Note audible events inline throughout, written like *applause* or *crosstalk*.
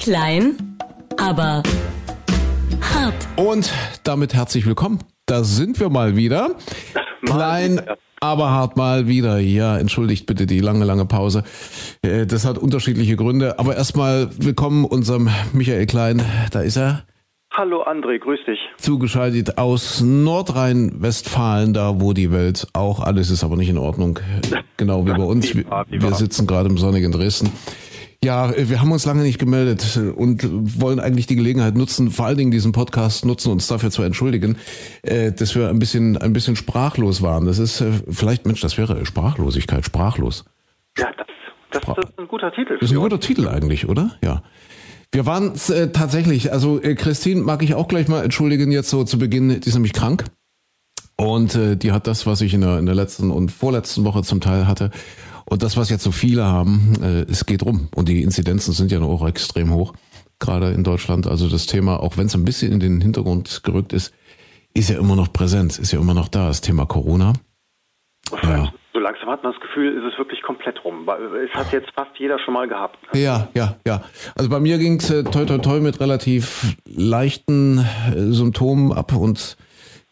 Klein, aber hart. Und damit herzlich willkommen. Da sind wir mal wieder. Klein, aber hart mal wieder. Ja, entschuldigt bitte die lange, lange Pause. Äh, Das hat unterschiedliche Gründe. Aber erstmal willkommen unserem Michael Klein. Da ist er. Hallo André, grüß dich. Zugeschaltet aus Nordrhein-Westfalen, da wo die Welt auch alles ist, aber nicht in Ordnung. Genau wie bei *laughs* uns. Wir wahr. sitzen gerade im sonnigen Dresden. Ja, äh, wir haben uns lange nicht gemeldet und wollen eigentlich die Gelegenheit nutzen, vor allen Dingen diesen Podcast nutzen, uns dafür zu entschuldigen, äh, dass wir ein bisschen, ein bisschen sprachlos waren. Das ist äh, vielleicht, Mensch, das wäre Sprachlosigkeit, sprachlos. Ja, das, das, das ist ein guter Titel. Das ist ein guter. Titel eigentlich, oder? Ja. Wir waren äh, tatsächlich, also äh, Christine mag ich auch gleich mal entschuldigen, jetzt so zu Beginn, die ist nämlich krank. Und äh, die hat das, was ich in der, in der letzten und vorletzten Woche zum Teil hatte. Und das, was jetzt so viele haben, äh, es geht rum. Und die Inzidenzen sind ja noch auch extrem hoch, gerade in Deutschland. Also das Thema, auch wenn es ein bisschen in den Hintergrund gerückt ist, ist ja immer noch präsent, ist ja immer noch da, das Thema Corona. Ja. So langsam hat man das Gefühl, ist es wirklich komplett rum. Es hat jetzt fast jeder schon mal gehabt. Ja, ja, ja. Also bei mir ging es äh, toi toi toi mit relativ leichten äh, Symptomen ab und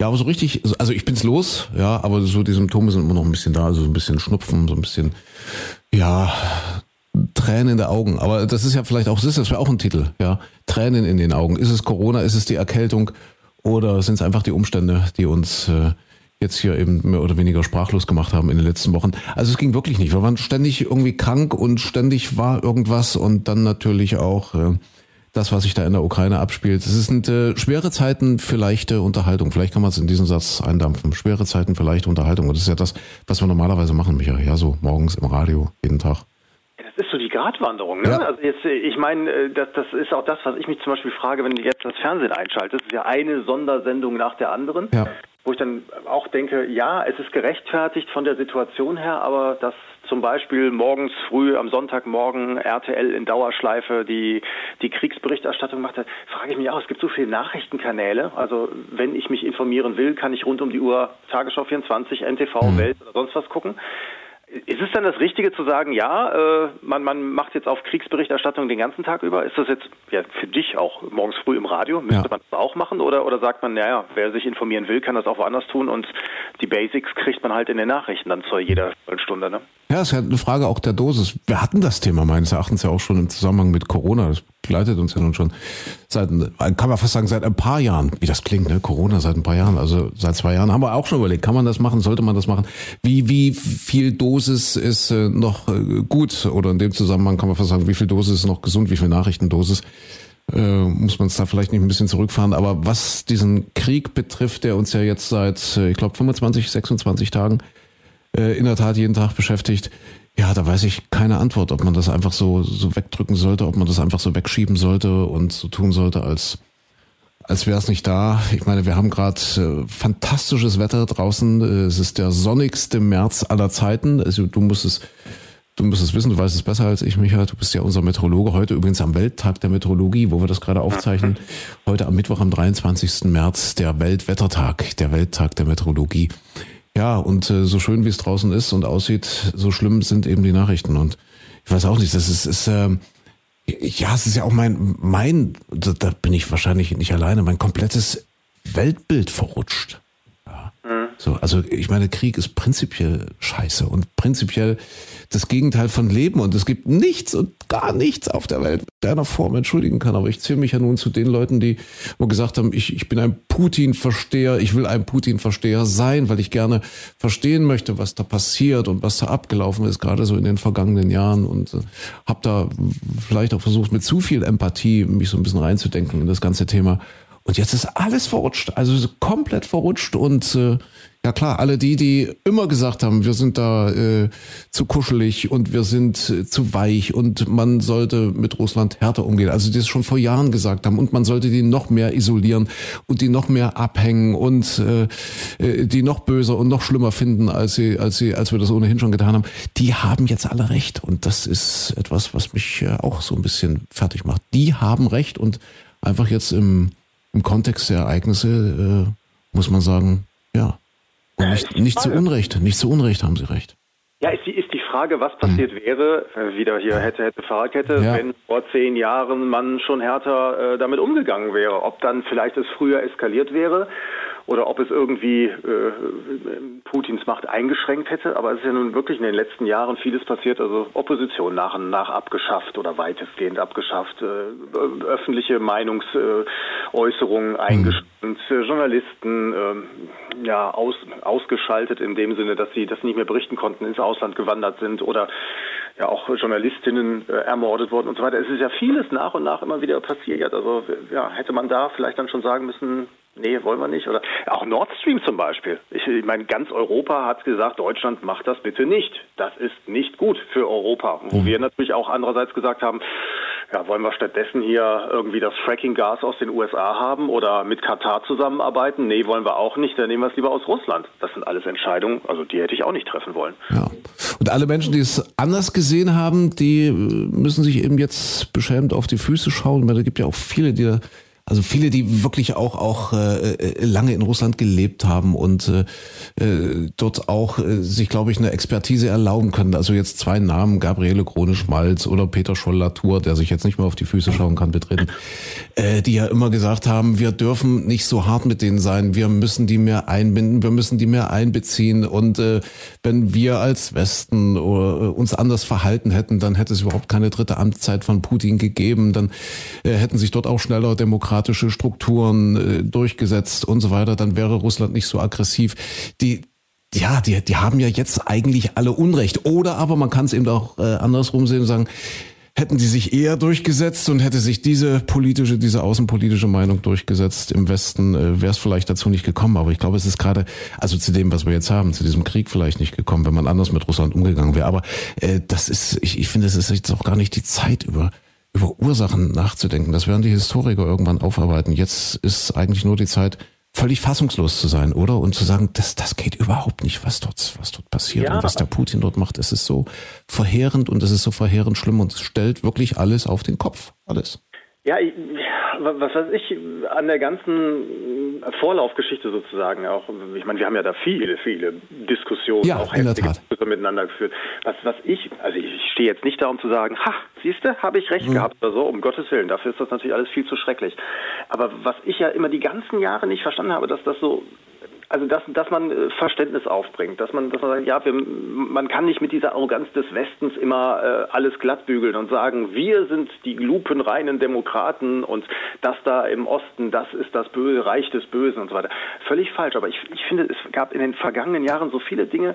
ja, aber so richtig, also ich bin's los, ja, aber so die Symptome sind immer noch ein bisschen da, also so ein bisschen Schnupfen, so ein bisschen, ja, Tränen in den Augen. Aber das ist ja vielleicht auch, das ist wäre auch ein Titel, ja, Tränen in den Augen. Ist es Corona, ist es die Erkältung oder sind es einfach die Umstände, die uns äh, jetzt hier eben mehr oder weniger sprachlos gemacht haben in den letzten Wochen. Also es ging wirklich nicht. Wir waren ständig irgendwie krank und ständig war irgendwas und dann natürlich auch äh, das, was sich da in der Ukraine abspielt. Es sind äh, schwere Zeiten für leichte Unterhaltung. Vielleicht kann man es in diesen Satz eindampfen. Schwere Zeiten für leichte Unterhaltung. Und das ist ja das, was wir normalerweise machen, Michael. Ja, so morgens im Radio, jeden Tag. Das ist so die Gratwanderung. Ne? Ja. Also jetzt, äh, ich meine, äh, das, das ist auch das, was ich mich zum Beispiel frage, wenn du jetzt das Fernsehen einschaltest. Das ist ja eine Sondersendung nach der anderen. Ja. Wo ich dann auch denke, ja, es ist gerechtfertigt von der Situation her, aber dass zum Beispiel morgens früh am Sonntagmorgen RTL in Dauerschleife die, die Kriegsberichterstattung macht, da frage ich mich auch, es gibt so viele Nachrichtenkanäle. Also wenn ich mich informieren will, kann ich rund um die Uhr Tagesschau 24, NTV, Welt oder sonst was gucken. Ist es dann das Richtige zu sagen, ja, äh, man, man macht jetzt auf Kriegsberichterstattung den ganzen Tag über? Ist das jetzt ja, für dich auch morgens früh im Radio? Müsste Ja. man das auch machen? Oder, oder sagt man, naja, wer sich informieren will, kann das auch woanders tun und die Basics kriegt man halt in den Nachrichten dann zu jeder Stunde, ne? Ja, es ist ja eine Frage auch der Dosis. Wir hatten das Thema meines Erachtens ja auch schon im Zusammenhang mit Corona. Das begleitet uns ja nun schon seit, kann man fast sagen, seit ein paar Jahren. Wie das klingt, ne? Corona seit ein paar Jahren. Also seit zwei Jahren haben wir auch schon überlegt, kann man das machen, sollte man das machen? Wie, wie viel Dosis ist äh, noch äh, gut? Oder in dem Zusammenhang kann man fast sagen, wie viel Dosis ist noch gesund? Wie viel Nachrichtendosis? Äh, muss man es da vielleicht nicht ein bisschen zurückfahren. Aber was diesen Krieg betrifft, der uns ja jetzt seit, ich glaube, 25, 26 Tagen äh, in der Tat jeden Tag beschäftigt. Ja, da weiß ich keine Antwort, ob man das einfach so, so wegdrücken sollte, ob man das einfach so wegschieben sollte und so tun sollte, als, als wäre es nicht da. Ich meine, wir haben gerade äh, fantastisches Wetter draußen. Es ist der sonnigste März aller Zeiten. Also du musst es, du musst es wissen, du weißt es besser als ich, Michael. Du bist ja unser Meteorologe. Heute übrigens am Welttag der Meteorologie, wo wir das gerade aufzeichnen. Heute am Mittwoch, am 23. März, der Weltwettertag, der Welttag der Meteorologie. Ja, und äh, so schön wie es draußen ist und aussieht, so schlimm sind eben die Nachrichten. Und ich weiß auch nicht, das ist, ist ähm, ja, es ist ja auch mein, mein, da, da bin ich wahrscheinlich nicht alleine, mein komplettes Weltbild verrutscht. So, also ich meine, Krieg ist prinzipiell scheiße und prinzipiell das Gegenteil von Leben und es gibt nichts und gar nichts auf der Welt, der einer Form entschuldigen kann. Aber ich zähle mich ja nun zu den Leuten, die wo gesagt haben, ich, ich bin ein Putin-Versteher, ich will ein Putin-Versteher sein, weil ich gerne verstehen möchte, was da passiert und was da abgelaufen ist, gerade so in den vergangenen Jahren und äh, habe da vielleicht auch versucht, mit zu viel Empathie mich so ein bisschen reinzudenken in das ganze Thema. Und jetzt ist alles verrutscht, also so komplett verrutscht und äh, ja klar, alle die, die immer gesagt haben, wir sind da äh, zu kuschelig und wir sind äh, zu weich und man sollte mit Russland härter umgehen, also die es schon vor Jahren gesagt haben und man sollte die noch mehr isolieren und die noch mehr abhängen und äh, äh, die noch böser und noch schlimmer finden, als sie, als sie, als wir das ohnehin schon getan haben, die haben jetzt alle recht und das ist etwas, was mich äh, auch so ein bisschen fertig macht. Die haben recht und einfach jetzt im im Kontext der Ereignisse äh, muss man sagen, ja. Und nicht, nicht zu Unrecht, nicht zu Unrecht haben sie recht. Ja, ist die, ist die Frage, was passiert mhm. wäre, äh, wieder hier hätte, hätte, Fahrradkette, ja. wenn vor zehn Jahren man schon härter äh, damit umgegangen wäre. Ob dann vielleicht es früher eskaliert wäre oder ob es irgendwie äh, Putins Macht eingeschränkt hätte. Aber es ist ja nun wirklich in den letzten Jahren vieles passiert. Also Opposition nach und nach abgeschafft oder weitestgehend abgeschafft, äh, öffentliche Meinungsäußerungen äh, eingeschränkt, äh, Journalisten äh, ja aus, ausgeschaltet in dem Sinne, dass sie das nicht mehr berichten konnten, ins Ausland gewandert sind oder ja auch Journalistinnen äh, ermordet worden und so weiter. Es ist ja vieles nach und nach immer wieder passiert. Also ja, hätte man da vielleicht dann schon sagen müssen, nee, wollen wir nicht. Oder auch Nord Stream zum Beispiel. Ich, ich meine, ganz Europa hat gesagt, Deutschland macht das bitte nicht. Das ist nicht gut für Europa. Wo mhm. wir natürlich auch andererseits gesagt haben, ja, wollen wir stattdessen hier irgendwie das Fracking-Gas aus den USA haben oder mit Katar zusammenarbeiten? Nee, wollen wir auch nicht. Dann nehmen wir es lieber aus Russland. Das sind alles Entscheidungen, also die hätte ich auch nicht treffen wollen. Ja. Und alle Menschen, die es anders gesehen haben, die müssen sich eben jetzt beschämt auf die Füße schauen. Weil da gibt ja auch viele, die da also viele, die wirklich auch auch äh, äh, lange in Russland gelebt haben und äh, äh, dort auch äh, sich, glaube ich, eine Expertise erlauben können. Also jetzt zwei Namen, Gabriele Krone-Schmalz oder Peter Scholl-Latour, der sich jetzt nicht mehr auf die Füße schauen kann, betreten, äh, die ja immer gesagt haben, wir dürfen nicht so hart mit denen sein, wir müssen die mehr einbinden, wir müssen die mehr einbeziehen. Und äh, wenn wir als Westen oder, äh, uns anders verhalten hätten, dann hätte es überhaupt keine dritte Amtszeit von Putin gegeben, dann äh, hätten sich dort auch schneller Demokraten demokratische Strukturen äh, durchgesetzt und so weiter, dann wäre Russland nicht so aggressiv. Die ja, die, die haben ja jetzt eigentlich alle Unrecht. Oder aber man kann es eben auch äh, andersrum sehen und sagen, hätten die sich eher durchgesetzt und hätte sich diese politische, diese außenpolitische Meinung durchgesetzt im Westen, äh, wäre es vielleicht dazu nicht gekommen. Aber ich glaube, es ist gerade, also zu dem, was wir jetzt haben, zu diesem Krieg vielleicht nicht gekommen, wenn man anders mit Russland umgegangen wäre. Aber äh, das ist, ich, ich finde, es ist jetzt auch gar nicht die Zeit über über Ursachen nachzudenken. Das werden die Historiker irgendwann aufarbeiten. Jetzt ist eigentlich nur die Zeit, völlig fassungslos zu sein, oder? Und zu sagen, das, das geht überhaupt nicht, was dort, was dort passiert ja. und was der Putin dort macht. Es ist so verheerend und es ist so verheerend schlimm und es stellt wirklich alles auf den Kopf. Alles. Ja, was weiß ich, an der ganzen Vorlaufgeschichte sozusagen auch, ich meine, wir haben ja da viele, viele Diskussionen, ja, auch heftige Diskussionen miteinander geführt. Was, was ich, also ich stehe jetzt nicht da, um zu sagen, ha, siehst du, habe ich recht mhm. gehabt oder so, um Gottes Willen, dafür ist das natürlich alles viel zu schrecklich. Aber was ich ja immer die ganzen Jahre nicht verstanden habe, dass das so also dass, dass man äh, Verständnis aufbringt, dass man, dass man sagt, ja, wir, man kann nicht mit dieser Arroganz des Westens immer äh, alles glattbügeln und sagen, wir sind die lupenreinen Demokraten und das da im Osten, das ist das Böse, Reich des Bösen und so weiter. Völlig falsch, aber ich, ich finde, es gab in den vergangenen Jahren so viele Dinge,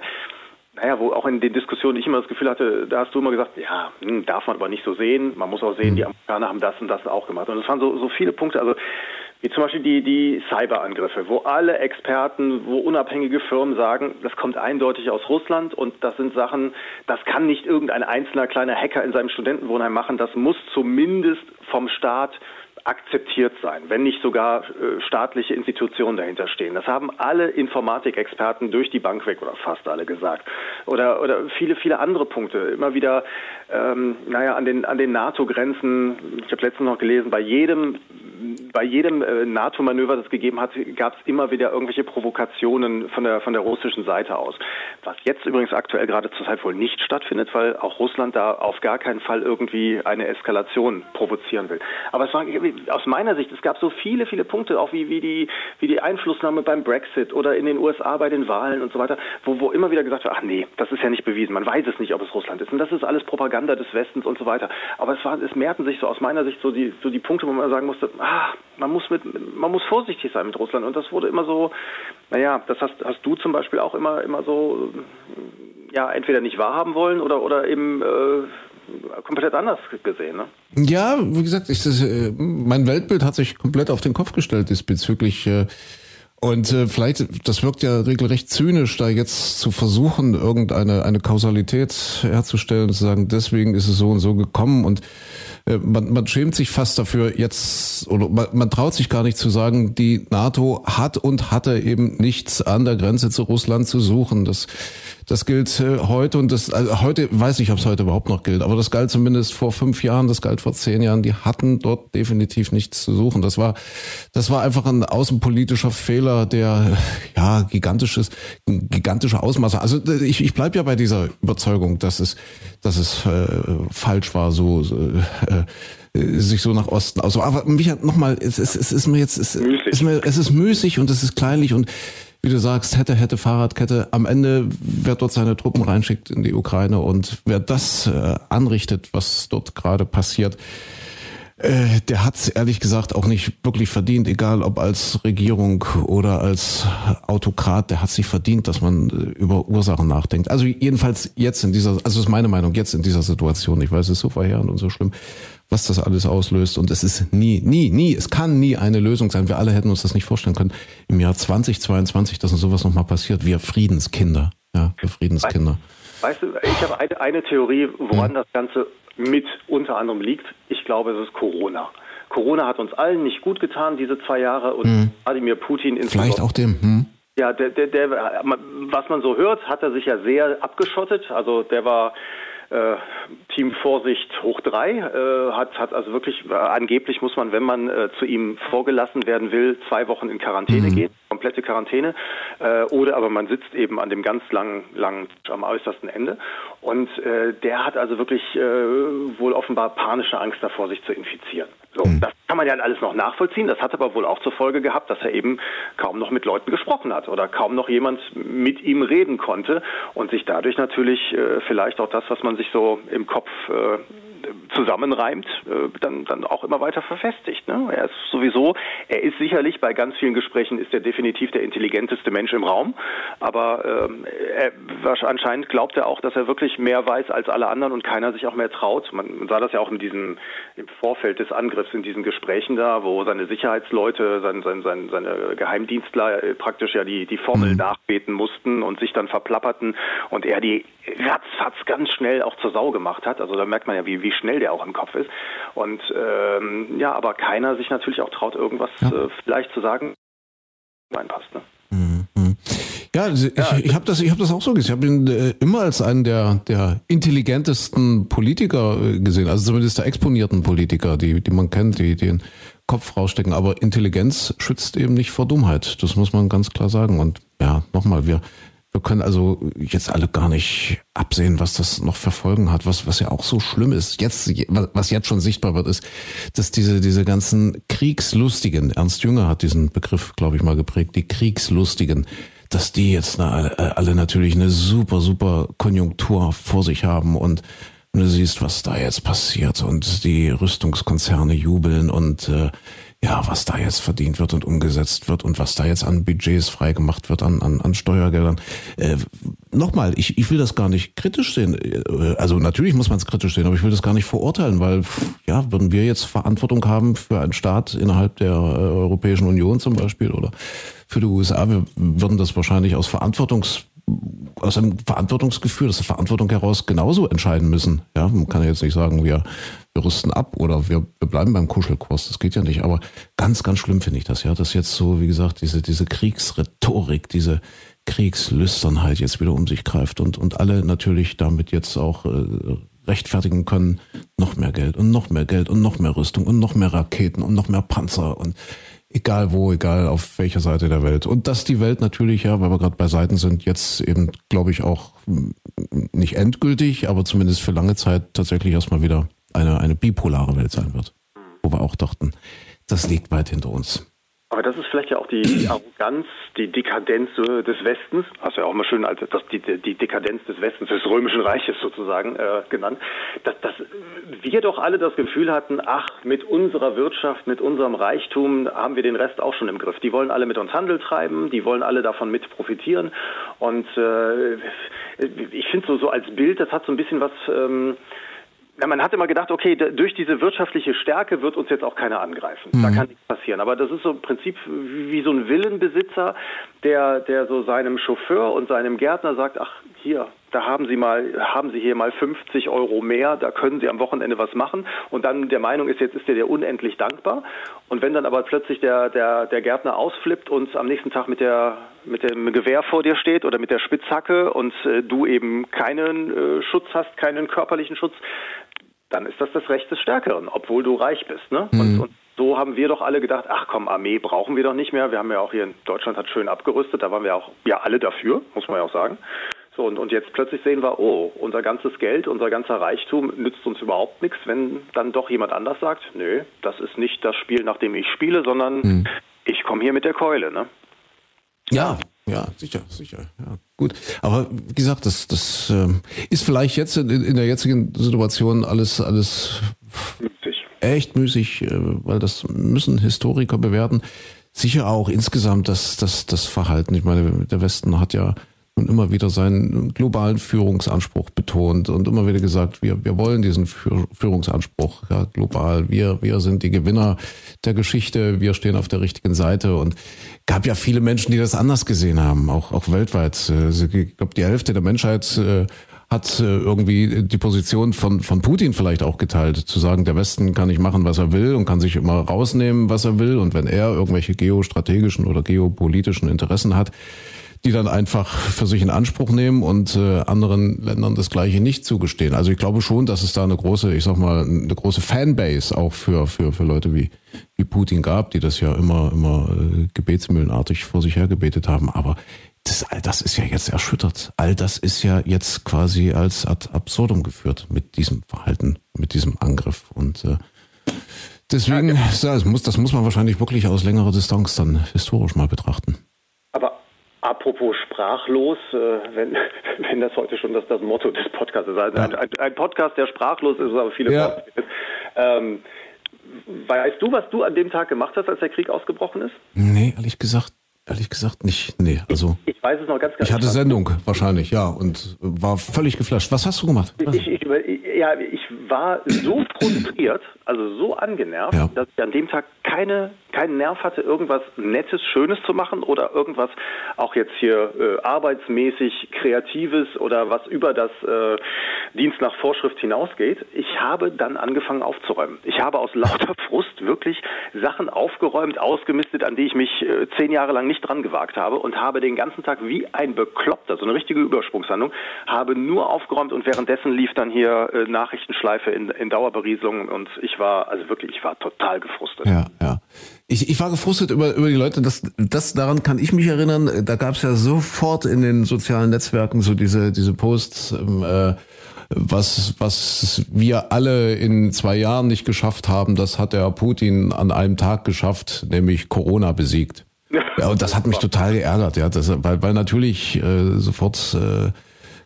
naja, wo auch in den Diskussionen ich immer das Gefühl hatte, da hast du immer gesagt, ja, hm, darf man aber nicht so sehen. Man muss auch sehen, die Amerikaner haben das und das auch gemacht. Und es waren so, so viele Punkte. Also wie zum Beispiel die, die Cyberangriffe, wo alle Experten, wo unabhängige Firmen sagen, das kommt eindeutig aus Russland und das sind Sachen, das kann nicht irgendein einzelner kleiner Hacker in seinem Studentenwohnheim machen, das muss zumindest vom Staat akzeptiert sein, wenn nicht sogar äh, staatliche Institutionen dahinter stehen. Das haben alle Informatikexperten durch die Bank weg oder fast alle gesagt. Oder, oder viele, viele andere Punkte. Immer wieder, ähm, naja, an den, an den NATO-Grenzen, ich habe letztens noch gelesen, bei jedem bei jedem äh, NATO-Manöver, das es gegeben hat, gab es immer wieder irgendwelche Provokationen von der, von der russischen Seite aus. Was jetzt übrigens aktuell gerade zurzeit wohl nicht stattfindet, weil auch Russland da auf gar keinen Fall irgendwie eine Eskalation provozieren will. Aber es war aus meiner Sicht, es gab so viele, viele Punkte, auch wie, wie, die, wie die Einflussnahme beim Brexit oder in den USA bei den Wahlen und so weiter, wo, wo immer wieder gesagt wird, ach nee, das ist ja nicht bewiesen, man weiß es nicht, ob es Russland ist. Und das ist alles Propaganda des Westens und so weiter. Aber es, war, es mehrten sich so aus meiner Sicht so die, so die Punkte, wo man sagen musste, ah, man muss mit, man muss vorsichtig sein mit Russland. Und das wurde immer so, naja, das hast, hast du zum Beispiel auch immer, immer so, ja, entweder nicht wahrhaben wollen oder, oder eben, äh, komplett anders gesehen. Ne? Ja, wie gesagt, ich, das, äh, mein Weltbild hat sich komplett auf den Kopf gestellt diesbezüglich. Äh, und äh, vielleicht, das wirkt ja regelrecht zynisch, da jetzt zu versuchen, irgendeine eine Kausalität herzustellen, zu sagen, deswegen ist es so und so gekommen. Und äh, man, man schämt sich fast dafür jetzt, oder man, man traut sich gar nicht zu sagen, die NATO hat und hatte eben nichts an der Grenze zu Russland zu suchen. Das, Das gilt äh, heute und das also heute weiß ich, ob es heute überhaupt noch gilt, aber das galt zumindest vor fünf Jahren, das galt vor zehn Jahren. Die hatten dort definitiv nichts zu suchen. Das war, das war einfach ein außenpolitischer Fehler, der ja gigantisches, gigantische Ausmaße. Also ich, ich bleib ja bei dieser Überzeugung, dass es, dass es äh, falsch war, so äh, sich so nach Osten aus. Aber Micha, nochmal, es, es, es ist mir jetzt, es, ist mir, es ist müßig und es ist kleinlich und wie du sagst, hätte, hätte Fahrradkette. Am Ende, wer dort seine Truppen reinschickt in die Ukraine und wer das äh, anrichtet, was dort gerade passiert, äh, der hat es ehrlich gesagt auch nicht wirklich verdient, egal ob als Regierung oder als Autokrat, der hat sich verdient, dass man äh, über Ursachen nachdenkt. Also jedenfalls jetzt in dieser, also ist meine Meinung, jetzt in dieser Situation, ich weiß, es ist so verheerend und so schlimm, was das alles auslöst. Und es ist nie, nie, nie, es kann nie eine Lösung sein. Wir alle hätten uns das nicht vorstellen können. Im Jahr 2022, dass uns sowas nochmal passiert. Wir Friedenskinder. Ja, wir Friedenskinder. Weißt du, ich habe eine, eine Theorie, woran hm. das Ganze mit unter anderem liegt. Ich glaube, es ist Corona. Corona hat uns allen nicht gut getan, diese zwei Jahre. Und hm. Wladimir Putin Vielleicht auch dem. Hm. Ja, der, der, der, was man so hört, hat er sich ja sehr abgeschottet. Also der war äh, Team Vorsicht hoch drei äh, hat, hat also wirklich, äh, angeblich muss man, wenn man äh, zu ihm vorgelassen werden will, zwei Wochen in Quarantäne mhm. gehen, komplette Quarantäne, äh, oder aber man sitzt eben an dem ganz langen, langen, am äußersten Ende. Und äh, der hat also wirklich wohl offenbar panische Angst davor, sich zu infizieren. So, mhm. das kann man ja alles noch nachvollziehen. Das hat aber wohl auch zur Folge gehabt, dass er eben kaum noch mit Leuten gesprochen hat oder kaum noch jemand mit ihm reden konnte und sich dadurch natürlich äh, vielleicht auch das, was man sich so im Kopf äh, zusammenreimt, äh, dann, dann auch immer weiter verfestigt. Ne? Er ist sowieso, er ist sicherlich bei ganz vielen Gesprächen ist er definitiv der intelligenteste Mensch im Raum, aber ähm, er, anscheinend glaubt er auch, dass er wirklich mehr weiß als alle anderen und keiner sich auch mehr traut. Man, man sah das ja auch in diesem im Vorfeld des Angriffs in diesen Gesprächen da, wo seine Sicherheitsleute, sein, sein, sein, seine Geheimdienstler äh, praktisch ja die die Formel mhm. nachbeten mussten und sich dann verplapperten und er die ratzfatz ganz schnell auch zur Sau gemacht hat. Also da merkt man ja, wie, wie schnell der auch im Kopf ist. Und ähm, ja, aber keiner sich natürlich auch traut, irgendwas ja. äh, vielleicht zu sagen, reinpasst. Ne? Mhm. Ja, also ich, ja. ich habe das, ich hab das auch so gesehen. Ich habe ihn äh, immer als einen der, der intelligentesten Politiker äh, gesehen, also zumindest der exponierten Politiker, die, die man kennt, die, die den Kopf rausstecken. Aber Intelligenz schützt eben nicht vor Dummheit. Das muss man ganz klar sagen. Und ja, nochmal, wir, wir können also jetzt alle gar nicht absehen, was das noch verfolgen hat, was, was ja auch so schlimm ist. Jetzt, was jetzt schon sichtbar wird, ist, dass diese, diese ganzen Kriegslustigen, Ernst Jünger hat diesen Begriff, glaube ich, mal geprägt, die Kriegslustigen, dass die jetzt alle, natürlich eine super, super Konjunktur vor sich haben und du siehst, was da jetzt passiert und die Rüstungskonzerne jubeln und äh, ja, was da jetzt verdient wird und umgesetzt wird und was da jetzt an Budgets freigemacht wird, an, an, an Steuergeldern. Äh, Nochmal, ich, ich will das gar nicht kritisch sehen. Äh, also natürlich muss man es kritisch sehen, aber ich will das gar nicht verurteilen, weil ja, würden wir jetzt Verantwortung haben für einen Staat innerhalb der äh, Europäischen Union zum Beispiel oder für die USA, wir würden das wahrscheinlich aus Verantwortungs aus einem Verantwortungsgefühl, aus der Verantwortung heraus genauso entscheiden müssen. Ja, man kann ja jetzt nicht sagen, wir, wir rüsten ab oder wir, wir bleiben beim Kuschelkurs. Das geht ja nicht. Aber ganz, ganz schlimm finde ich das, ja, dass jetzt so, wie gesagt, diese, diese Kriegsrhetorik, diese Kriegslüsternheit jetzt wieder um sich greift und, und alle natürlich damit jetzt auch äh, rechtfertigen können, noch mehr Geld und noch mehr Geld und noch mehr Rüstung und noch mehr Raketen und noch mehr Panzer und Egal wo, egal auf welcher Seite der Welt. Und dass die Welt natürlich, ja, weil wir gerade bei Seiten sind, jetzt eben, glaube ich, auch nicht endgültig, aber zumindest für lange Zeit tatsächlich erstmal wieder eine, eine bipolare Welt sein wird. Wo wir auch dachten, das liegt weit hinter uns. Aber das ist vielleicht ja auch die, die *clears throat* Arroganz, die Dekadenz des Westens, hast du ja auch mal schön als das, die, die Dekadenz des Westens, des Römischen Reiches sozusagen äh, genannt, dass, dass wir doch alle das Gefühl hatten, ach, mit unserer Wirtschaft, mit unserem Reichtum haben wir den Rest auch schon im Griff. Die wollen alle mit uns Handel treiben, die wollen alle davon mit profitieren. Und äh, ich finde so, so als Bild, das hat so ein bisschen was... Ähm, ja, man hat immer gedacht, okay, durch diese wirtschaftliche Stärke wird uns jetzt auch keiner angreifen. Mhm. Da kann nichts passieren. Aber das ist so im Prinzip wie so ein Villenbesitzer, der, der so seinem Chauffeur und seinem Gärtner sagt, ach, hier, da haben Sie mal, haben Sie hier mal 50 Euro mehr, da können Sie am Wochenende was machen und dann der Meinung ist, jetzt ist der dir unendlich dankbar. Und wenn dann aber plötzlich der, der, der Gärtner ausflippt und am nächsten Tag mit der, mit dem Gewehr vor dir steht oder mit der Spitzhacke und äh, du eben keinen äh, Schutz hast, keinen körperlichen Schutz, dann ist das das Recht des Stärkeren, obwohl du reich bist. Ne? Mhm. Und, und, so haben wir doch alle gedacht, ach komm, Armee brauchen wir doch nicht mehr. Wir haben ja auch hier in Deutschland hat schön abgerüstet, da waren wir auch ja alle dafür, muss man ja auch sagen. So, und, und jetzt plötzlich sehen wir, oh, unser ganzes Geld, unser ganzer Reichtum nützt uns überhaupt nichts, wenn dann doch jemand anders sagt, nö, das ist nicht das Spiel, nach dem ich spiele, sondern mhm. ich komme hier mit der Keule. Ne? Ja, ja, sicher, sicher. Ja, gut. Aber wie gesagt, das, das äh, ist vielleicht jetzt in, in, der jetzigen Situation alles, alles müßig. echt müßig, äh, weil das müssen Historiker bewerten. Sicher auch insgesamt das, das, das Verhalten. Ich meine, der Westen hat ja und immer wieder seinen globalen Führungsanspruch betont und immer wieder gesagt, wir, wir wollen diesen Führungsanspruch ja, global. Wir, wir sind die Gewinner der Geschichte, wir stehen auf der richtigen Seite und gab ja viele Menschen, die das anders gesehen haben, auch, auch weltweit. Äh, ich glaube, die Hälfte der Menschheit äh, hat äh, irgendwie die Position von, von Putin vielleicht auch geteilt, zu sagen, der Westen kann nicht machen, was er will und kann sich immer rausnehmen, was er will. Und wenn er irgendwelche geostrategischen oder geopolitischen Interessen hat, die dann einfach für sich in Anspruch nehmen und äh, anderen Ländern das Gleiche nicht zugestehen. Also ich glaube schon, dass es da eine große, ich sag mal, eine große Fanbase auch für, für, für Leute wie, wie Putin gab, die das ja immer, immer äh, gebetsmühlenartig vor sich her gebetet haben. Aber das, all das ist ja jetzt erschüttert. All das ist ja jetzt quasi als ad absurdum geführt mit diesem Verhalten, mit diesem Angriff. Und äh, deswegen, das, muss, das muss man wahrscheinlich wirklich aus längerer Distanz dann historisch mal betrachten. Sprachlos, äh, wenn, *laughs* wenn das heute schon das, das Motto des Podcasts ist. Also ein, ein, Podcast, der sprachlos ist, aber viele ja. ähm, Weißt du, was du an dem Tag gemacht hast, als der Krieg ausgebrochen ist? Nee, ehrlich gesagt, ehrlich gesagt nicht. Nee, also. Ich, ich weiß es noch ganz, ganz Ich hatte Sendung wahrscheinlich, ja, und war völlig geflasht. Was hast du gemacht? Ich, ich, ja, ich war so *clears throat* frustriert, also so angenervt, ja. dass ich an dem Tag keine, keinen Nerv hatte, irgendwas Nettes, Schönes zu machen oder irgendwas auch jetzt hier äh, arbeitsmäßig Kreatives oder was über das äh, Dienst nach Vorschrift hinausgeht. Ich habe dann angefangen aufzuräumen. Ich habe aus lauter *laughs* Frust wirklich Sachen aufgeräumt, ausgemistet, an die ich mich äh, zehn Jahre lang nicht dran gewagt habe und habe den ganzen Tag wie ein Bekloppter, so eine richtige Übersprungshandlung, habe nur aufgeräumt und währenddessen lief dann hier äh, Nachrichtenschleife in, in Dauerberieselung und ich war, also wirklich, ich war total gefrustet. Ja, ja. Ich, ich war gefrustet über, über die Leute, das, das daran kann ich mich erinnern. Da gab es ja sofort in den sozialen Netzwerken so diese, diese Posts, ähm, äh, was, was wir alle in zwei Jahren nicht geschafft haben, das hat der Putin an einem Tag geschafft, nämlich Corona besiegt. Ja, und das hat mich total geärgert, ja, das, weil, weil natürlich äh, sofort äh,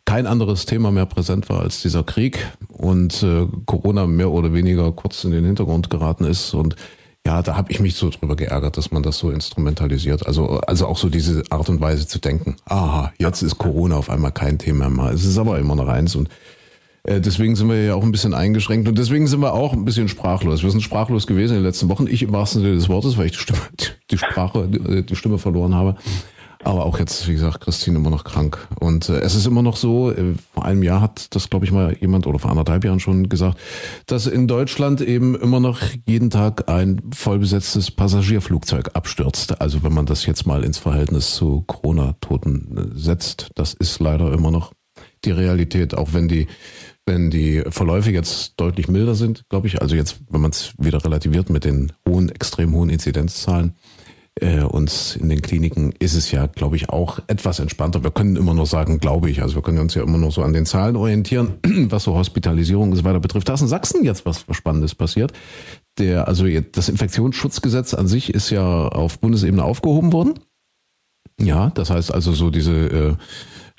kein anderes Thema mehr präsent war als dieser Krieg und äh, Corona mehr oder weniger kurz in den Hintergrund geraten ist und ja, da habe ich mich so drüber geärgert, dass man das so instrumentalisiert. Also, also auch so diese Art und Weise zu denken. Aha, jetzt ist Corona auf einmal kein Thema mehr. Es ist aber immer noch eins und äh, deswegen sind wir ja auch ein bisschen eingeschränkt und deswegen sind wir auch ein bisschen sprachlos. Wir sind sprachlos gewesen in den letzten Wochen. Ich im wahrsten Sinne des Wortes, weil ich die Stimme, die Sprache, die Stimme verloren habe. Aber auch jetzt, wie gesagt, Christine immer noch krank. Und äh, es ist immer noch so, äh, vor einem Jahr hat das, glaube ich, mal jemand oder vor anderthalb Jahren schon gesagt, dass in Deutschland eben immer noch jeden Tag ein vollbesetztes Passagierflugzeug abstürzt. Also wenn man das jetzt mal ins Verhältnis zu Corona-Toten äh, setzt, das ist leider immer noch die Realität, auch wenn die wenn die Verläufe jetzt deutlich milder sind, glaube ich, also jetzt, wenn man es wieder relativiert mit den hohen, extrem hohen Inzidenzzahlen, äh, uns in den Kliniken ist es ja, glaube ich, auch etwas entspannter. Wir können immer nur sagen, glaube ich. Also wir können uns ja immer nur so an den Zahlen orientieren, *clears throat* was so Hospitalisierung und so weiter betrifft. Da ist in Sachsen jetzt was Spannendes passiert. Der, also das Infektionsschutzgesetz an sich ist ja auf Bundesebene aufgehoben worden. Ja, das heißt also so diese äh,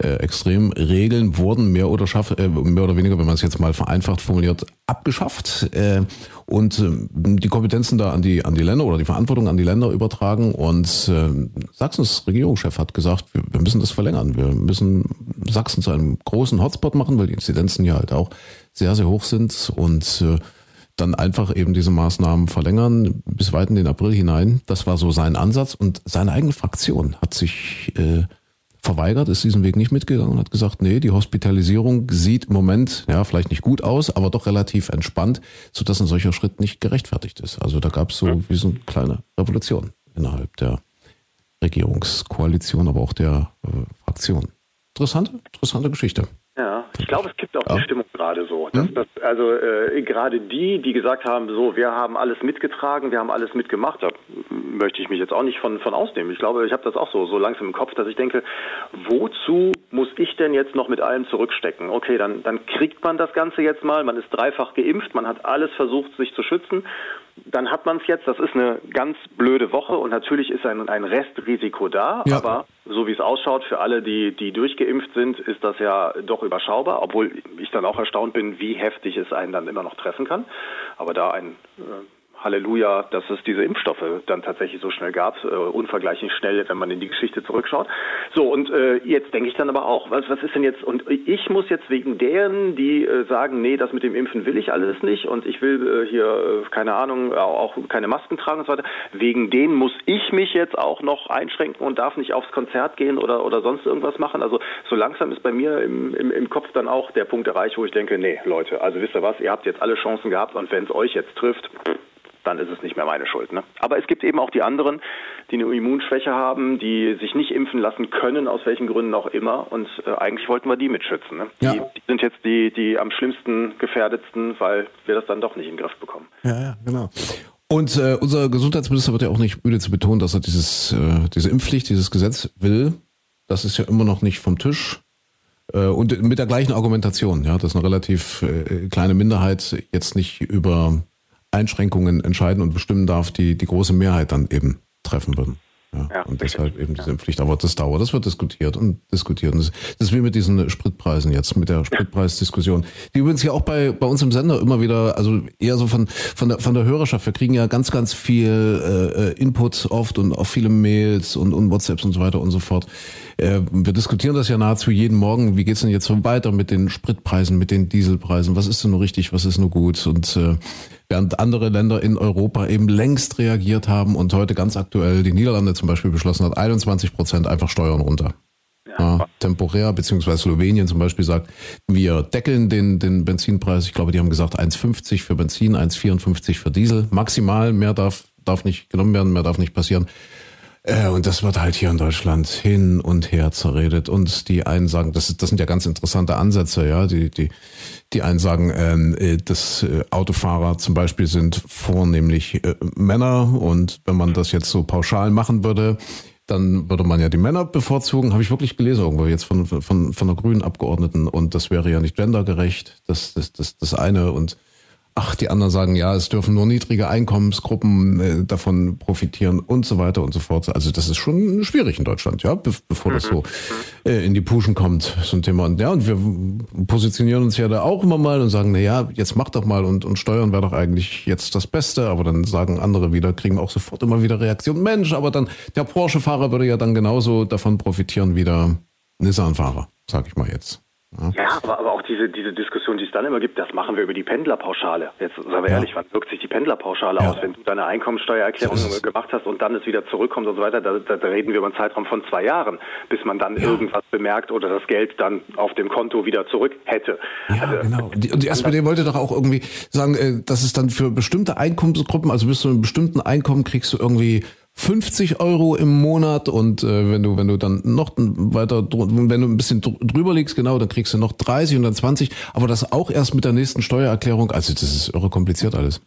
äh, Extremregeln wurden mehr oder, schaff, äh, mehr oder weniger, wenn man es jetzt mal vereinfacht formuliert, abgeschafft äh, und äh, die Kompetenzen da an die, an die Länder oder die Verantwortung an die Länder übertragen. Und Sachsens Regierungschef hat gesagt, wir, müssen das verlängern. Wir müssen Sachsen zu einem großen Hotspot machen, weil die Inzidenzen ja halt auch sehr, sehr hoch sind und dann einfach eben diese Maßnahmen verlängern bis weit in den April hinein. Das war so sein Ansatz und seine eigene Fraktion hat sich äh, verweigert, ist diesen Weg nicht mitgegangen und hat gesagt, nee, die Hospitalisierung sieht im Moment, ja, vielleicht nicht gut aus, aber doch relativ entspannt, sodass ein solcher Schritt nicht gerechtfertigt ist. Also da gab es so wie so eine kleine Revolution innerhalb der Regierungskoalition, aber auch der äh, Fraktion. Interessante, interessante Geschichte. Ich glaube, es gibt auch ja. die Stimmung gerade so. Dass, hm? dass, also äh, gerade die, die gesagt haben, so, wir haben alles mitgetragen, wir haben alles mitgemacht, da möchte ich mich jetzt auch nicht von, von ausnehmen. Ich glaube, ich habe das auch so, so langsam im Kopf, dass ich denke, wozu muss ich denn jetzt noch mit allem zurückstecken? Okay, dann, dann kriegt man das Ganze jetzt mal, man ist dreifach geimpft, man hat alles versucht, sich zu schützen dann hat man es jetzt. Das ist eine ganz blöde Woche und natürlich ist ein, ein Restrisiko da. Ja. Aber so wie es ausschaut, für alle, die, die durchgeimpft sind, ist das ja doch überschaubar, obwohl ich dann auch erstaunt bin, wie heftig es einen dann immer noch treffen kann. Aber da ein äh, Halleluja, dass es diese Impfstoffe dann tatsächlich so schnell gab, äh, unvergleichlich schnell, wenn man in die Geschichte zurückschaut. So, und äh, jetzt denke ich dann aber auch, was, was ist denn jetzt, und ich muss jetzt wegen deren, die äh, sagen, nee, das mit dem Impfen will ich alles nicht und ich will äh, hier, äh, keine Ahnung, auch keine Masken tragen und so weiter, wegen denen muss ich mich jetzt auch noch einschränken und darf nicht aufs Konzert gehen oder, oder sonst irgendwas machen. Also so langsam ist bei mir im, im, im Kopf dann auch der Punkt erreicht, wo ich denke, nee, Leute, also wisst ihr was, ihr habt jetzt alle Chancen gehabt und wenn es euch jetzt trifft, dann ist es nicht mehr meine Schuld. Ne? Aber es gibt eben auch die anderen, die eine Immunschwäche haben, die sich nicht impfen lassen können, aus welchen Gründen auch immer. Und äh, eigentlich wollten wir die mitschützen. Ne? Ja. Die, die, sind jetzt die, die am schlimmsten gefährdetsten, weil wir das dann doch nicht in den Griff bekommen. Ja, ja, genau. Und äh, unser Gesundheitsminister wird ja auch nicht müde zu betonen, dass er dieses, äh, diese Impfpflicht, dieses Gesetz will. Das ist ja immer noch nicht vom Tisch. Äh, und mit der gleichen Argumentation, ja, dass eine relativ äh, kleine Minderheit jetzt nicht über Einschränkungen entscheiden und bestimmen darf, die die große Mehrheit dann eben treffen würden. Ja, ja, und deshalb richtig. eben diese Pflicht. Aber das dauert, das wird diskutiert und diskutiert. Und das, ist wie mit diesen Spritpreisen jetzt, mit der Spritpreisdiskussion. Die übrigens ja auch bei, bei uns im Sender immer wieder, also eher so von, von, der, von der Hörerschaft. Wir kriegen ja ganz, ganz viel äh, Input oft und auch viele Mails und, und WhatsApps und so weiter und so fort. Äh, wir diskutieren das ja nahezu jeden Morgen. Wie geht's denn jetzt so weiter mit den Spritpreisen, mit den Dieselpreisen? Was ist denn nur richtig, was ist nur gut? Und äh, während andere Länder in Europa eben längst reagiert haben und heute ganz aktuell die Niederlande zum Beispiel beschlossen hat, 21 Prozent einfach Steuern runter. Ja, temporär, beziehungsweise Slowenien zum Beispiel sagt, wir deckeln den, den Benzinpreis. Ich glaube, die haben gesagt 1,50 für Benzin, 1,54 für Diesel. Maximal, mehr darf, darf nicht genommen werden, mehr darf nicht passieren. Äh, und das wird halt hier in Deutschland hin und her zerredet. Und die einen sagen, das, das sind ja ganz interessante Ansätze, ja. Die, die, die einen sagen, ähm, äh, dass äh, Autofahrer zum Beispiel sind vornehmlich äh, Männer. Und wenn man das jetzt so pauschal machen würde, dann würde man ja die Männer bevorzugen. Habe ich wirklich gelesen irgendwo jetzt von, von, von einer grünen Abgeordneten. Und das wäre ja nicht gendergerecht. Das, das, das, das eine. Und ach, die anderen sagen, ja, es dürfen nur niedrige Einkommensgruppen äh, davon profitieren und so weiter und so fort. Also das ist schon schwierig in Deutschland, ja, be bevor das so mhm. äh, in die Puschen kommt, so ein Thema. Und ja, und wir positionieren uns ja da auch immer mal und sagen, na ja, jetzt mach doch mal und, und Steuern wäre doch eigentlich jetzt das Beste. Aber dann sagen andere wieder, kriegen wir auch sofort immer wieder Reaktion. Mensch, aber dann der Porsche-Fahrer würde ja dann genauso davon profitieren wie der Nissan-Fahrer, sag ich mal jetzt. Ja, aber, aber auch diese, diese Diskussion, die es dann immer gibt, das machen wir über die Pendlerpauschale. Jetzt sagen wir ja. ehrlich, wann wirkt sich die Pendlerpauschale ja. aus? Wenn du deine Einkommensteuererklärung gemacht hast und dann es wieder zurückkommt und so weiter, da, da, reden wir über einen Zeitraum von zwei Jahren, bis man dann ja. irgendwas bemerkt oder das Geld dann auf dem Konto wieder zurück hätte. Ja, also, genau. Und die, und die SPD wollte doch auch irgendwie sagen, äh, dass es dann für bestimmte Einkommensgruppen, also bis zu einem bestimmten Einkommen kriegst du irgendwie 50 Euro im Monat und äh, wenn du wenn du dann noch weiter wenn du ein bisschen drüber liegst genau dann kriegst du noch 30 und dann 20 aber das auch erst mit der nächsten Steuererklärung also das ist irre kompliziert alles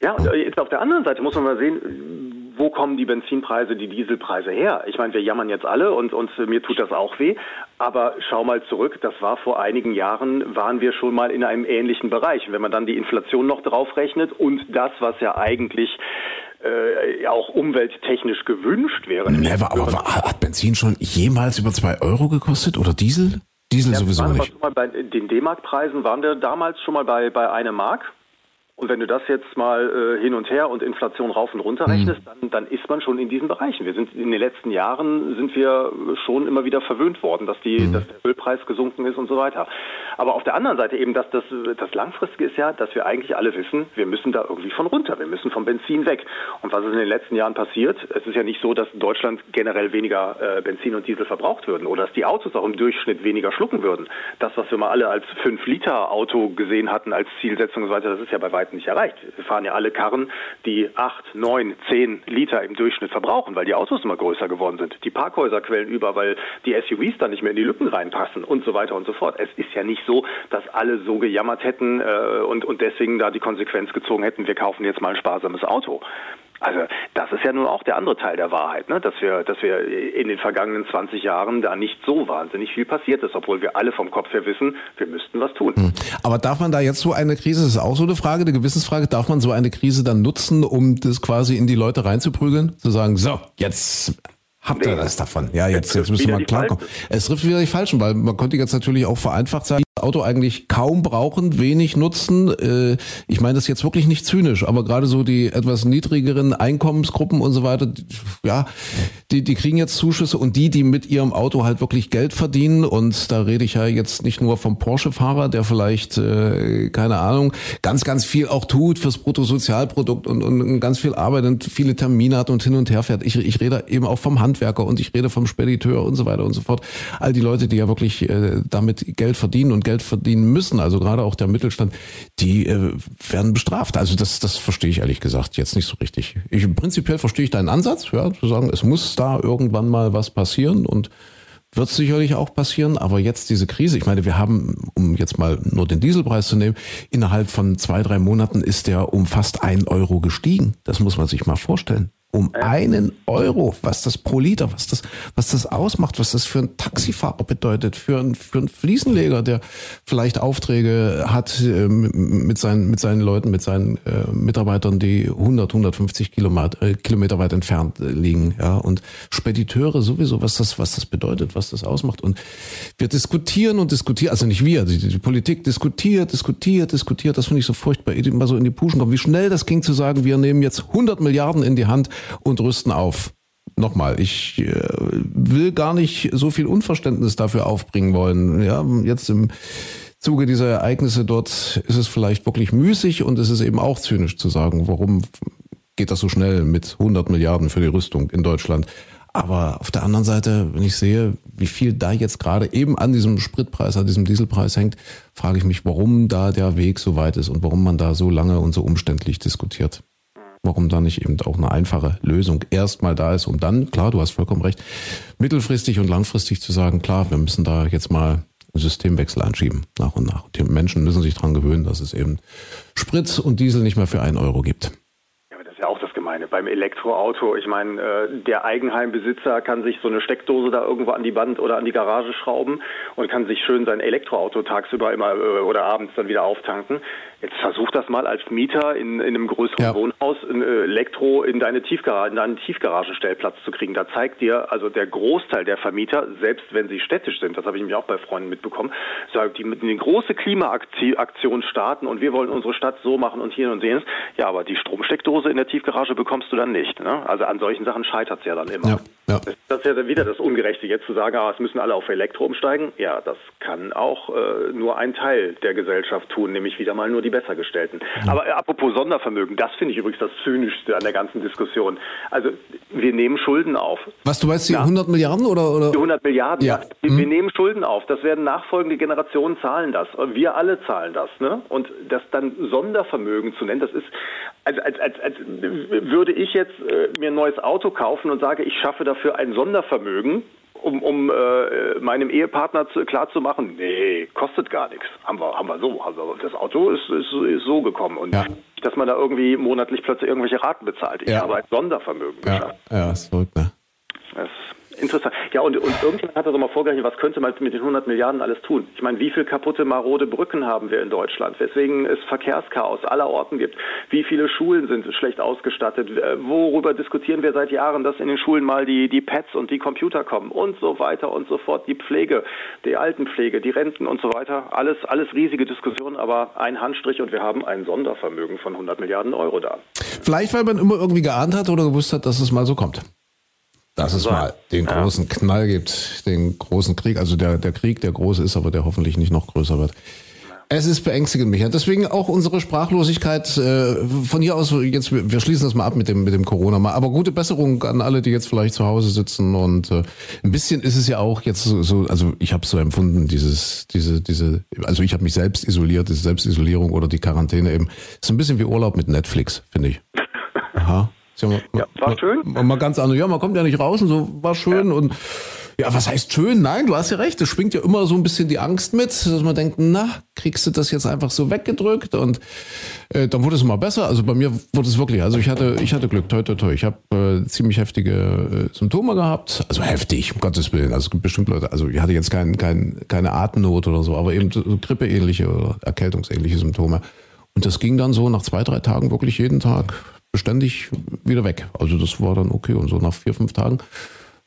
ja und äh, jetzt auf der anderen Seite muss man mal sehen wo kommen die Benzinpreise, die Dieselpreise her? Ich meine, wir jammern jetzt alle und, und mir tut das auch weh. Aber schau mal zurück, das war vor einigen Jahren, waren wir schon mal in einem ähnlichen Bereich. wenn man dann die Inflation noch draufrechnet und das, was ja eigentlich äh, auch umwelttechnisch gewünscht wäre. Never, aber hat Benzin schon jemals über zwei Euro gekostet oder Diesel? Diesel ja, sowieso nicht. bei den D-Mark-Preisen waren wir damals schon mal bei, bei einer Mark. Und wenn du das jetzt mal äh, hin und her und Inflation rauf und runter rechnest, mhm. dann, dann ist man schon in diesen Bereichen. Wir sind in den letzten Jahren sind wir schon immer wieder verwöhnt worden, dass die, mhm. dass der Ölpreis gesunken ist und so weiter. Aber auf der anderen Seite eben, dass das, das langfristige ist ja, dass wir eigentlich alle wissen, wir müssen da irgendwie von runter. Wir müssen vom Benzin weg. Und was ist in den letzten Jahren passiert? Es ist ja nicht so, dass in Deutschland generell weniger äh, Benzin und Diesel verbraucht würden oder dass die Autos auch im Durchschnitt weniger schlucken würden. Das, was wir mal alle als 5-Liter-Auto gesehen hatten als Zielsetzung und so weiter, das ist ja bei weitem weitem nicht erreicht. Wir fahren ja alle Karren, die acht, neun, zehn Liter im Durchschnitt verbrauchen, weil die Autos immer größer geworden sind. Die Parkhäuser quellen über, weil die SUVs dann nicht mehr in die Lücken reinpassen und so weiter und so fort. Es ist ja nicht so, dass alle so gejammert hätten äh, und, und deswegen da die Konsequenz gezogen hätten, wir kaufen jetzt mal ein sparsames Auto. Also das ist ja nun auch der andere Teil der Wahrheit, ne? dass wir, dass wir in den vergangenen 20 Jahren da nicht so wahnsinnig viel passiert ist, obwohl wir alle vom Kopf her wissen, wir müssten was tun. Hm. Aber darf man da jetzt so eine Krise, das ist auch so eine Frage, eine Gewissensfrage, darf man so eine Krise dann nutzen, um das quasi in die Leute reinzuprügeln, zu sagen, so jetzt Habt ihr nee. das davon? Ja, jetzt, jetzt müssen wir mal klarkommen. Es trifft wieder die Falschen, weil man könnte jetzt natürlich auch vereinfacht sagen, Auto eigentlich kaum brauchen, wenig nutzen. Äh, ich meine das jetzt wirklich nicht zynisch, aber gerade so die etwas niedrigeren Einkommensgruppen und so weiter, ja, die, die kriegen jetzt Zuschüsse und die, die mit ihrem Auto halt wirklich Geld verdienen und da rede ich ja jetzt nicht nur vom Porsche-Fahrer, der vielleicht, äh, keine Ahnung, ganz, ganz viel auch tut fürs Bruttosozialprodukt und, und ganz viel arbeitet und viele Termine hat und hin und her fährt. Ich, ich rede eben auch vom Handwerker und ich rede vom Spediteur und so weiter und so fort. All die Leute, die ja wirklich äh, damit Geld verdienen und Geld verdienen müssen, also gerade auch der Mittelstand, die äh, werden bestraft. Also das, das verstehe ich ehrlich gesagt jetzt nicht so richtig. Ich prinzipiell verstehe ich deinen Ansatz, ja, zu sagen, es muss da irgendwann mal was passieren und wird sicherlich auch passieren, aber jetzt diese Krise, ich meine, wir haben, um jetzt mal nur den Dieselpreis zu nehmen, innerhalb von zwei, drei Monaten ist der um fast ein Euro gestiegen. Das muss man sich mal vorstellen um einen Euro, was das pro Liter, was das, was das ausmacht, was das für ein Taxifahrer bedeutet, für einen, für einen Fliesenleger, der vielleicht Aufträge hat äh, mit seinen, mit seinen Leuten, mit seinen äh, Mitarbeitern, die 100, 150 Kilometer, äh, Kilometer weit entfernt äh, liegen, ja, und Spediteure sowieso, was das, was das bedeutet, was das ausmacht. Und wir diskutieren und diskutieren, also nicht wir, die, die Politik diskutiert, diskutiert, diskutiert, das finde ich so furchtbar, immer so in die Puschen kommen, wie schnell das ging zu sagen, wir nehmen jetzt 100 Milliarden in die Hand und rüsten auf. Nochmal, ich äh, will gar nicht so viel Unverständnis dafür aufbringen wollen. Ja, jetzt im Zuge dieser Ereignisse dort ist es vielleicht wirklich müßig und es ist eben auch zynisch zu sagen, warum geht das so schnell mit 100 Milliarden für die Rüstung in Deutschland. Aber auf der anderen Seite, wenn ich sehe, wie viel da jetzt gerade eben an diesem Spritpreis, an diesem Dieselpreis hängt, frage ich mich, warum da der Weg so weit ist und warum man da so lange und so umständlich diskutiert warum da nicht eben auch eine einfache Lösung erstmal da ist, um dann, klar, du hast vollkommen recht, mittelfristig und langfristig zu sagen, klar, wir müssen da jetzt mal einen Systemwechsel anschieben, nach und nach. Die Menschen müssen sich daran gewöhnen, dass es eben Sprit und Diesel nicht mehr für einen Euro gibt meine, beim Elektroauto, ich meine, äh, der Eigenheimbesitzer kann sich so eine Steckdose da irgendwo an die Wand oder an die Garage schrauben und kann sich schön sein Elektroauto tagsüber immer äh, oder abends dann wieder auftanken. Jetzt versuch das mal als Mieter in, in einem größeren ja. Wohnhaus ein äh, Elektro in deine Tiefgarage, in deinen Tiefgaragenstellplatz zu kriegen. Da zeigt dir also der Großteil der Vermieter, selbst wenn sie städtisch sind, das habe ich nämlich auch bei Freunden mitbekommen, die mit eine große Klimaaktion starten und wir wollen unsere Stadt so machen und hier und jenes. Ja, aber die Stromsteckdose in der Tiefgarage bekommst du dann nicht. Ne? Also an solchen Sachen scheitert es ja dann immer. Ja, ja. Das ist ja dann wieder das Ungerechte, jetzt zu sagen, ah, es müssen alle auf Elektro umsteigen. Ja, das kann auch äh, nur ein Teil der Gesellschaft tun, nämlich wieder mal nur die Bessergestellten. Ja. Aber äh, apropos Sondervermögen, das finde ich übrigens das Zynischste an der ganzen Diskussion. Also wir nehmen Schulden auf. Was, du weißt, die ja. 100 Milliarden oder? oder? Die 100 Milliarden, ja. Wir, hm. wir, nehmen Schulden auf. Das werden nachfolgende Generationen zahlen das. Wir alle zahlen das. Ne? Und das dann Sondervermögen zu nennen, das ist, als, als, als, als würde ich jetzt äh, mir ein neues Auto kaufen und sage, ich schaffe dafür ein Sondervermögen, um, um äh, meinem Ehepartner zu, klarzumachen, nee, kostet gar nichts. Haben wir, haben wir so. Also das Auto ist, ist, ist so gekommen. Und ja. dass man da irgendwie monatlich plötzlich irgendwelche Raten bezahlt. Ich ja. habe ein Sondervermögen ja. geschafft. Ja, ist verrückt, ne? Das Interessant. Ja, und, und irgendjemand hat also mal vorgerechnet, was könnte man mit den 100 Milliarden alles tun? Ich meine, wie viele kaputte, marode Brücken haben wir in Deutschland? Weswegen es Verkehrschaos aller Orten gibt? Wie viele Schulen sind schlecht ausgestattet? Äh, worüber diskutieren wir seit Jahren, dass in den Schulen mal die, die Pads und die Computer kommen? Und so weiter und so fort. Die Pflege, die Altenpflege, die Renten und so weiter. Alles, alles riesige Diskussionen, aber ein Handstrich und wir haben ein Sondervermögen von 100 Milliarden Euro da. Vielleicht, weil man immer irgendwie geahnt hat oder gewusst hat, dass es mal so kommt dass es mal den großen ja. Knall gibt, den großen Krieg, also der, der Krieg, der groß ist, aber der hoffentlich nicht noch größer wird. Es ist beängstigend, Michael. Deswegen auch unsere Sprachlosigkeit. Äh, von hier aus, jetzt, wir schließen das mal ab mit dem, mit dem Corona mal. Aber gute Besserung an alle, die jetzt vielleicht zu Hause sitzen. Und äh, ein bisschen ist es ja auch jetzt so, so also ich habe so empfunden, dieses, diese, diese, also ich habe mich selbst isoliert, diese Selbstisolierung oder die Quarantäne eben. Ist ein bisschen wie Urlaub mit Netflix, finde ich. *laughs* Aha. Ja, mal, ja, war mal, schön. Mal, mal ganz anders. Ja, man kommt ja nicht raus und so war schön. Ja. Und ja, was heißt schön? Nein, du hast ja recht. Es schwingt ja immer so ein bisschen die Angst mit, dass man denkt, na, kriegst du das jetzt einfach so weggedrückt? Und äh, dann wurde es immer besser. Also bei mir wurde es wirklich, also ich hatte, ich hatte Glück, toi, toi, toi. Ich habe äh, ziemlich heftige äh, Symptome gehabt. Also heftig, um Gottes Willen. Also es gibt bestimmt Leute, also ich hatte jetzt kein, kein, keine Atemnot oder so, aber eben so grippeähnliche oder erkältungsähnliche Symptome. Und das ging dann so nach zwei, drei Tagen wirklich jeden Tag beständig wieder weg. Also das war dann okay. Und so nach vier, fünf Tagen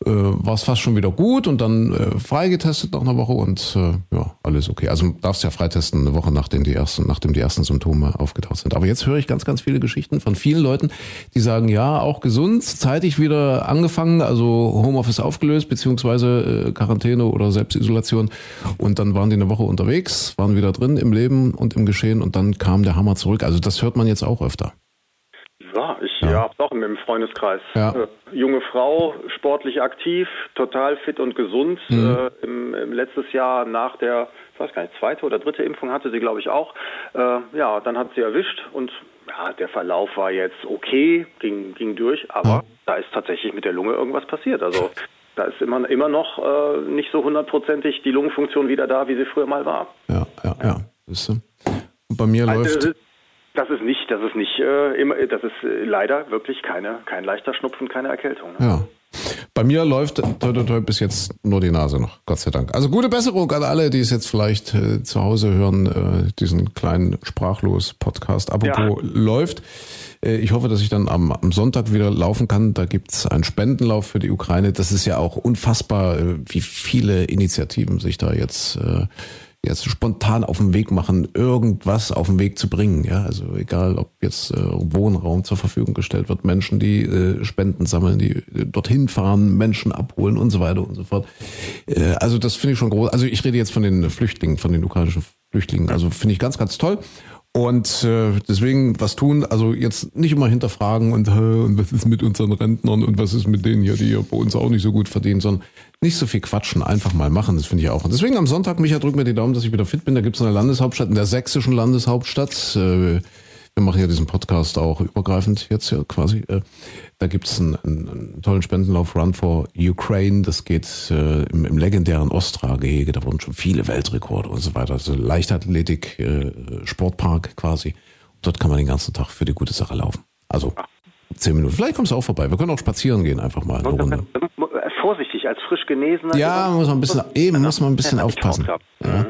äh, war es fast schon wieder gut und dann äh, freigetestet nach einer Woche und äh, ja, alles okay. Also darfst ja freitesten eine Woche nachdem die ersten, nachdem die ersten Symptome aufgetaucht sind. Aber jetzt höre ich ganz, ganz viele Geschichten von vielen Leuten, die sagen, ja, auch gesund, zeitig wieder angefangen, also Homeoffice aufgelöst, beziehungsweise äh, Quarantäne oder Selbstisolation. Und dann waren die eine Woche unterwegs, waren wieder drin im Leben und im Geschehen und dann kam der Hammer zurück. Also das hört man jetzt auch öfter. Ja, ich ja. habe auch im Freundeskreis. Ja. Äh, junge Frau, sportlich aktiv, total fit und gesund. Mhm. Äh, im, im, letztes Jahr nach der, ich weiß gar nicht, zweite oder dritte Impfung hatte sie, glaube ich, auch. Äh, ja, dann hat sie erwischt und ja, der Verlauf war jetzt okay, ging, ging durch, aber ja. da ist tatsächlich mit der Lunge irgendwas passiert. Also da ist immer, immer noch äh, nicht so hundertprozentig die Lungenfunktion wieder da, wie sie früher mal war. Ja, ja, ja. Das, bei mir also, läuft das ist nicht, das ist nicht äh, immer, das ist äh, leider wirklich keine, kein leichter Schnupfen, keine Erkältung. Ne? Ja. Bei mir läuft toi, toi, toi, bis jetzt nur die Nase noch, Gott sei Dank. Also gute Besserung an alle, die es jetzt vielleicht äh, zu Hause hören, äh, diesen kleinen Sprachlos-Podcast. Apropos ja. läuft. Äh, ich hoffe, dass ich dann am, am Sonntag wieder laufen kann. Da gibt's einen Spendenlauf für die Ukraine. Das ist ja auch unfassbar, äh, wie viele Initiativen sich da jetzt äh, jetzt spontan auf den Weg machen, irgendwas auf den Weg zu bringen. Ja, also egal, ob jetzt äh, Wohnraum zur Verfügung gestellt wird, Menschen, die äh, Spenden sammeln, die äh, dorthin fahren, Menschen abholen und so weiter und so fort. Äh, also das finde ich schon groß. Also ich rede jetzt von den Flüchtlingen, von den ukrainischen Flüchtlingen. Also finde ich ganz, ganz toll. Und äh, deswegen was tun, also jetzt nicht immer hinterfragen und, äh, und was ist mit unseren Rentnern und was ist mit denen hier, die hier bei uns auch nicht so gut verdienen, sondern nicht so viel quatschen, einfach mal machen, das finde ich auch. Und deswegen am Sonntag, Micha, drück mir die Daumen, dass ich wieder fit bin. Da gibt es eine Landeshauptstadt, in der sächsischen Landeshauptstadt. Äh, wir machen ja diesen Podcast auch übergreifend jetzt ja quasi. Äh, da gibt es einen, einen, tollen Spendenlauf Run for Ukraine. Das geht äh, im, im, legendären Ostra-Gehege. Da wurden schon viele Weltrekorde und so weiter. Also Leichtathletik, äh, Sportpark quasi. Dort kann man den ganzen Tag für die gute Sache laufen. Also zehn Minuten. Vielleicht kommst du auch vorbei. Wir können auch spazieren gehen, einfach mal eine Runde. Vorsichtig, als frisch genesener. Ja, muss man ein bisschen, eben muss man ein bisschen aufpassen. Ja. Mhm.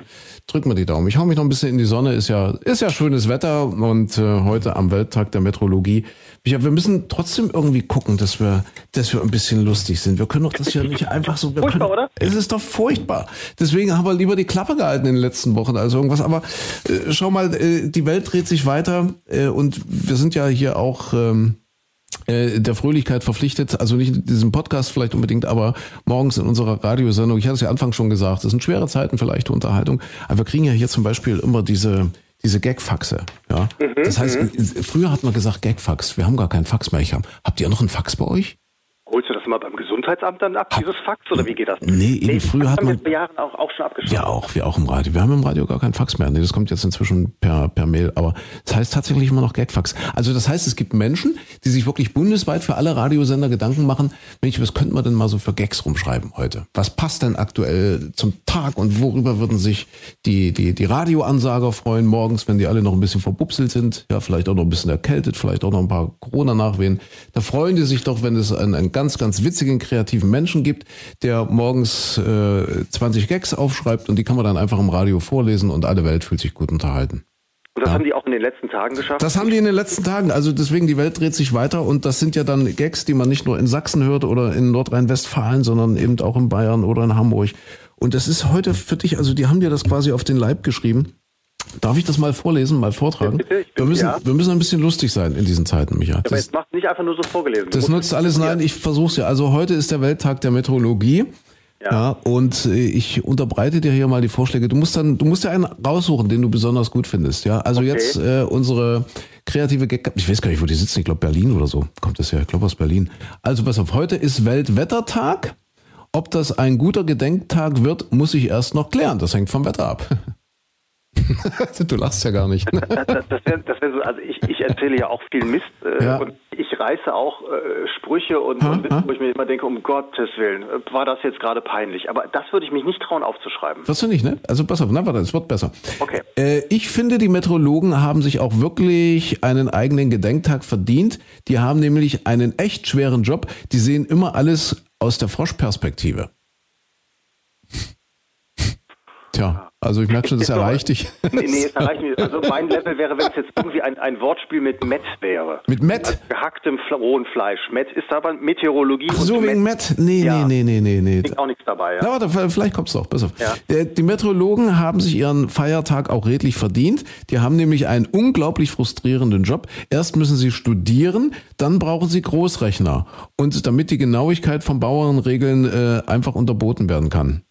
Drück mal die Daumen. Ich hau mich noch ein bisschen in die Sonne. Ist ja, ist ja schönes Wetter und äh, heute am Welttag der Metrologie. Ja, wir müssen trotzdem irgendwie gucken, dass wir, dass wir ein bisschen lustig sind. Wir können doch das ja nicht einfach so. Wir furchtbar, können, oder? Es ist doch furchtbar. Deswegen haben wir lieber die Klappe gehalten in den letzten Wochen als irgendwas. Aber äh, schau mal, äh, die Welt dreht sich weiter äh, und wir sind ja hier auch. Ähm, äh, der Fröhlichkeit verpflichtet, also nicht in diesem Podcast vielleicht unbedingt, aber morgens in unserer Radiosendung, ich hatte es ja Anfang schon gesagt, es sind schwere Zeiten für leichte Unterhaltung, aber wir kriegen ja hier zum Beispiel immer diese, diese Gagfaxe. Ja? Mhm, das heißt, mhm. früher hat man gesagt Gagfax, wir haben gar keinen Fax mehr. Ich hab, habt ihr noch einen Fax bei euch? Holst du mal beim Gesundheitsamt dann ab, dieses Fax, oder wie geht das? Nee, eben nee, früher hat man... vor Jahren auch, auch schon abgeschlossen. Ja, auch, wir auch im Radio. Wir haben im Radio gar keinen Fax mehr. Nee, das kommt jetzt inzwischen per, per Mail, aber das heißt tatsächlich immer noch Gagfax. Also das heißt, es gibt Menschen, die sich wirklich bundesweit für alle Radiosender Gedanken machen, Mensch, was könnte man denn mal so für Gags rumschreiben heute? Was passt denn aktuell zum Tag und worüber würden sich die, die, die Radioansager freuen morgens, wenn die alle noch ein bisschen verbupselt sind, ja, vielleicht auch noch ein bisschen erkältet, vielleicht auch noch ein paar Corona-Nachwehen. Da freuen die sich doch, wenn es ein, ein ganz, ganz witzigen, kreativen Menschen gibt, der morgens äh, 20 Gags aufschreibt und die kann man dann einfach im Radio vorlesen und alle Welt fühlt sich gut unterhalten. Und das ja. haben die auch in den letzten Tagen geschafft? Das haben die in den letzten Tagen. Also deswegen, die Welt dreht sich weiter und das sind ja dann Gags, die man nicht nur in Sachsen hört oder in Nordrhein-Westfalen, sondern eben auch in Bayern oder in Hamburg. Und das ist heute für dich, also die haben dir das quasi auf den Leib geschrieben. Darf ich das mal vorlesen, mal vortragen? Ja, bitte, wir, müssen, ja. wir müssen ein bisschen lustig sein in diesen Zeiten, Micha. Ja, aber jetzt macht nicht einfach nur so vorgelesen. Das nutzt alles, nein, ich versuch's ja. Also heute ist der Welttag der Meteorologie. Ja. ja. und äh, ich unterbreite dir hier mal die Vorschläge. Du musst dann, du musst ja einen raussuchen, den du besonders gut findest. Ja, also okay. jetzt äh, unsere kreative Gag. Ich weiß gar nicht, wo die sitzen. Ich glaube Berlin oder so. Kommt das ja? Ich glaube aus Berlin. Also pass auf. Heute ist Weltwettertag. Ob das ein guter Gedenktag wird, muss ich erst noch klären. Das hängt vom Wetter ab. *laughs* *laughs* du lachst ja gar nicht. das, das wäre wär so, also ich, ich, erzähle ja auch viel Mist äh, ja. und ich reiße auch äh, Sprüche und, ha, und Witze, wo ich mir immer denke, um Gottes Willen, äh, war das jetzt gerade peinlich. Aber das würde ich mich nicht trauen aufzuschreiben. Das du nicht, ne? Also pass auf, na warte, es wird besser. Okay. Äh, ich finde, die Meteorologen haben sich auch wirklich einen eigenen Gedenktag verdient. Die haben nämlich einen echt schweren Job. Die sehen immer alles aus der Froschperspektive. *laughs* Tja, also ich merke schon, das erreicht dich. Nee, nee, es erreicht mich. Also mein Level wäre, wenn es jetzt irgendwie ein, ein Wortspiel mit Met wäre. Mit Met? Also gehacktem rohen Fleisch. Met ist aber Meteorologie. Ach so, wegen Met? Nee, ja. nee, nee, nee, nee. Liegt auch nichts dabei. Ja. Na, warte, vielleicht kommst du auch. Pass auf. Ja. Die Meteorologen haben sich ihren Feiertag auch redlich verdient. Die haben nämlich einen unglaublich frustrierenden Job. Erst müssen sie studieren, dann brauchen sie Großrechner. Und damit die Genauigkeit von Bauernregeln äh, einfach unterboten werden kann.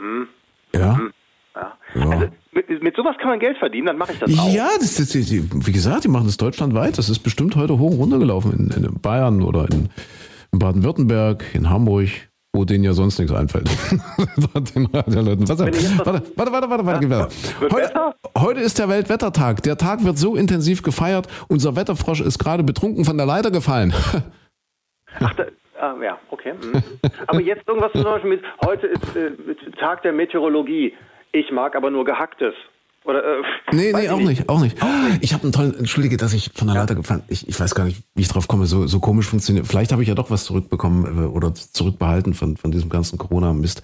Hm. Ja. Hm. ja. ja. Also, mit, mit, sowas kann man Geld verdienen, dann mache ich das auch. Ja, das, das, wie gesagt, die machen das deutschlandweit. Das ist bestimmt heute hoch runtergelaufen in, in Bayern oder in, in Baden-Württemberg, in Hamburg, wo denen ja sonst nichts einfällt. Den *laughs* Radioleuten. Warte, warte, warte, warte, warte, warte. Ja, heute, heute ist der Weltwettertag. Der Tag wird so intensiv gefeiert. Unser Wetterfrosch ist gerade betrunken von der Leiter gefallen. Ach, da, Ah, ja, okay. Mhm. Aber jetzt irgendwas zum Beispiel mit, heute ist äh, Tag der Meteorologie. Ich mag aber nur Gehacktes. Oder, äh, nee, nee, auch nicht. nicht, auch nicht. Ich habe einen tollen, entschuldige, dass ich von der Leiter gefallen, ich, ich weiß gar nicht, wie ich drauf komme, so, so komisch funktioniert. Vielleicht habe ich ja doch was zurückbekommen äh, oder zurückbehalten von, von diesem ganzen Corona-Mist.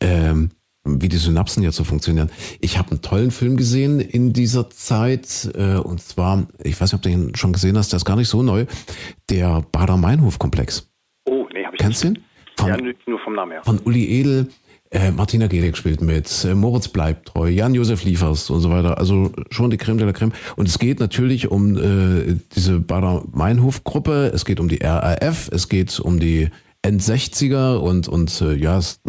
Ähm, wie die Synapsen jetzt so funktionieren. Ich habe einen tollen Film gesehen in dieser Zeit äh, und zwar, ich weiß nicht, ob du ihn schon gesehen hast, der ist gar nicht so neu, der Bader-Meinhof-Komplex. Kennst du ihn? Von, ja, nur vom Namen her. Von Uli Edel, äh, Martina Gelig spielt mit, äh, Moritz bleibt treu, Jan-Josef Liefers und so weiter. Also schon die Creme de la Creme. Und es geht natürlich um äh, diese Bader-Meinhof-Gruppe, es geht um die RAF, es geht um die End-60er und, und äh, ja, es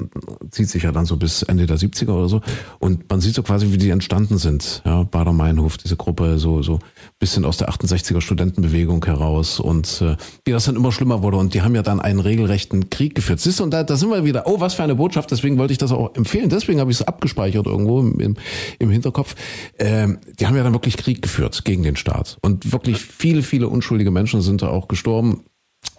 zieht sich ja dann so bis Ende der 70er oder so. Und man sieht so quasi, wie die entstanden sind. Ja, Bader-Meinhof, diese Gruppe, so, so bisschen aus der 68er Studentenbewegung heraus und äh, wie das dann immer schlimmer wurde. Und die haben ja dann einen regelrechten Krieg geführt. Siehst du, und da, da sind wir wieder, oh, was für eine Botschaft, deswegen wollte ich das auch empfehlen. Deswegen habe ich es abgespeichert irgendwo im, im, im Hinterkopf. Ähm, die haben ja dann wirklich Krieg geführt gegen den Staat. Und wirklich viele, viele unschuldige Menschen sind da auch gestorben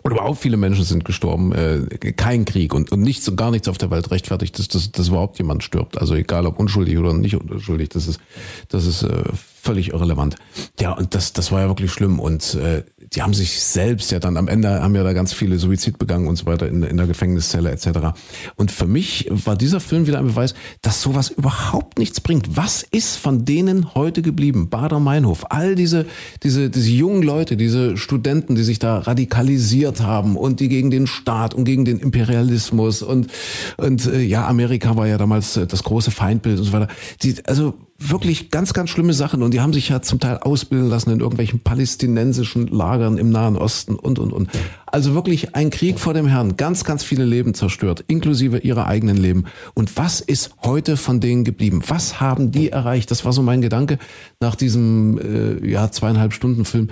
und überhaupt viele Menschen sind gestorben. Äh, kein Krieg und, und nichts und gar nichts auf der Welt rechtfertigt, dass, dass, dass überhaupt jemand stirbt. Also egal ob unschuldig oder nicht unschuldig, das ist, das ist äh, völlig irrelevant. Ja, und das, das war ja wirklich schlimm. Und äh, die haben sich selbst ja dann am Ende haben ja da ganz viele Suizid begangen und so weiter in, in der Gefängniszelle etc. Und für mich war dieser Film wieder ein Beweis, dass sowas überhaupt nichts bringt. Was ist von denen heute geblieben? Bader-Meinhof, all diese, diese, diese jungen Leute, diese Studenten, die sich da radikalisiert haben und die gegen den Staat und gegen den Imperialismus und, und äh, ja, Amerika war ja damals äh, das große Feindbild und so weiter. Die, also wirklich ganz, ganz schlimme Sachen und die haben sich ja zum Teil ausbilden lassen in irgendwelchen palästinensischen Lagern im Nahen Osten und, und, und. Also wirklich ein Krieg vor dem Herrn, ganz, ganz viele Leben zerstört, inklusive ihrer eigenen Leben. Und was ist heute von denen geblieben? Was haben die erreicht? Das war so mein Gedanke nach diesem, äh, ja, zweieinhalb Stunden Film.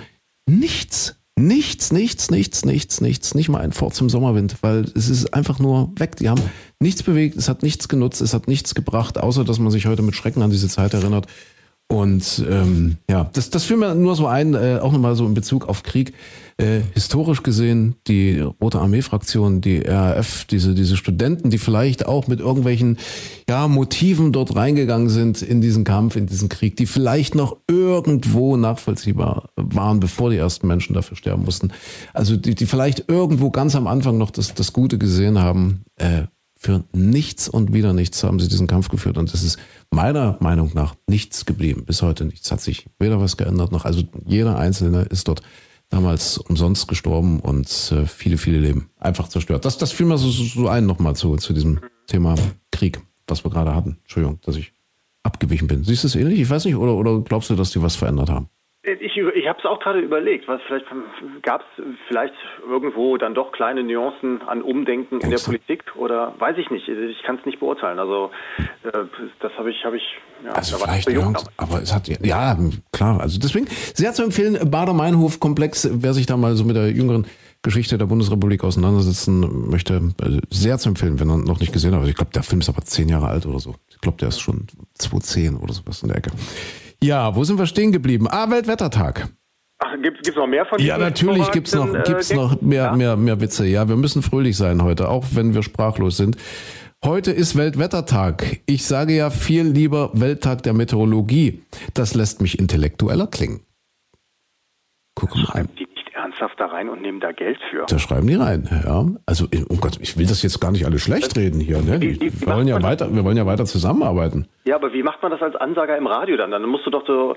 Nichts. Nichts, nichts, nichts, nichts, nichts, nicht mal ein Fort zum Sommerwind, weil es ist einfach nur weg. Die haben nichts bewegt, es hat nichts genutzt, es hat nichts gebracht, außer dass man sich heute mit Schrecken an diese Zeit erinnert. Und ähm, ja, das, das fiel mir nur so ein, äh, auch nochmal so in Bezug auf Krieg. Äh, historisch gesehen, die Rote Armee-Fraktion, die RAF, diese, diese Studenten, die vielleicht auch mit irgendwelchen ja, Motiven dort reingegangen sind in diesen Kampf, in diesen Krieg, die vielleicht noch irgendwo nachvollziehbar waren, bevor die ersten Menschen dafür sterben mussten. Also die, die vielleicht irgendwo ganz am Anfang noch das, das Gute gesehen haben. Äh, für nichts und wieder nichts haben sie diesen Kampf geführt. Und es ist meiner Meinung nach nichts geblieben. Bis heute nichts. Hat sich weder was geändert noch. Also jeder Einzelne ist dort damals umsonst gestorben und äh, viele, viele Leben einfach zerstört. Das, das fiel mir so, so ein nochmal zu, zu diesem Thema Krieg, was wir gerade hatten. Entschuldigung, dass ich abgewichen bin. Siehst du es ähnlich? Ich weiß nicht, oder, oder glaubst du, dass die was verändert haben? Ich, ich habe es auch gerade überlegt, was vielleicht gab es vielleicht irgendwo dann doch kleine Nuancen an Umdenken in der Politik oder weiß ich nicht. Ich kann es nicht beurteilen. Also äh, das habe ich, habe ich. Ja, also vielleicht, ja, aber es hat ja klar. Also deswegen sehr zu empfehlen Bader-Meinhof-Komplex. Wer sich da mal so mit der jüngeren Geschichte der Bundesrepublik auseinandersetzen möchte, äh, sehr zu empfehlen, wenn er noch nicht gesehen hat. Ich glaube, der Film ist aber zehn Jahre alt oder so. Ich glaube, der ist schon 2010 oder sowas in der Ecke. Ja, wo sind wir stehen geblieben? Ah, Weltwettertag. Ach, gibt es noch mehr von Ja, natürlich gibt es noch, äh, gibt's noch mehr, ja? mehr, mehr Witze. Ja, wir müssen fröhlich sein heute, auch wenn wir sprachlos sind. Heute ist Weltwettertag. Ich sage ja viel lieber Welttag der Meteorologie. Das lässt mich intellektueller klingen. Guck mal ernsthaft da rein und nehmen da Geld für. Da schreiben die rein, ja. Also, oh Gott, ich will das jetzt gar nicht alles schlecht reden hier, ne? Wie, wie, wir, wollen ja weiter, wir wollen ja weiter zusammenarbeiten. Ja, aber wie macht man das als Ansager im Radio dann? Dann musst du doch so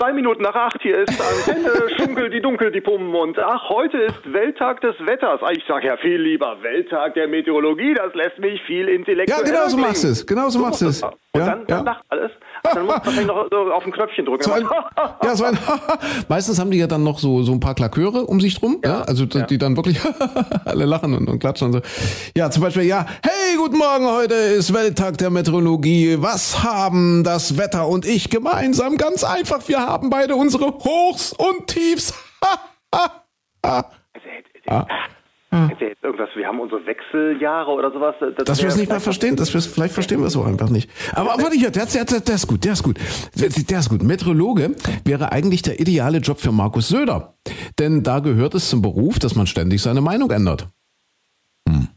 zwei Minuten nach acht, hier ist Antenne, *laughs* Schunkel, die Dunkel, die Pumpen und ach, heute ist Welttag des Wetters. Ich sage ja viel lieber Welttag der Meteorologie, das lässt mich viel intellektueller Ja, genau so machst du es, genau so machst du es. Und ja, dann, dann lacht alles. Dann muss man wahrscheinlich noch so auf ein Knöpfchen drücken. So ein, *laughs* ja, so ein *laughs* Meistens haben die ja dann noch so, so ein paar Klaköre um sich drum, ja, ja also die, ja. die dann wirklich alle lachen und, und klatschen und so. Ja, zum Beispiel, ja, hey, guten Morgen, heute ist Welttag der Meteorologie. Was haben das Wetter und ich gemeinsam? Ganz einfach, wir haben beide unsere Hochs und Tiefs. also, ah. Hm. Jetzt irgendwas, wir haben unsere Wechseljahre oder sowas. Das dass wir es nicht mehr verstehen, dass wir vielleicht verstehen wir es so einfach nicht. Aber warte hier, der, der, der, ist gut, der ist gut. Der, der ist gut. Meteorologe wäre eigentlich der ideale Job für Markus Söder. Denn da gehört es zum Beruf, dass man ständig seine Meinung ändert. Hm.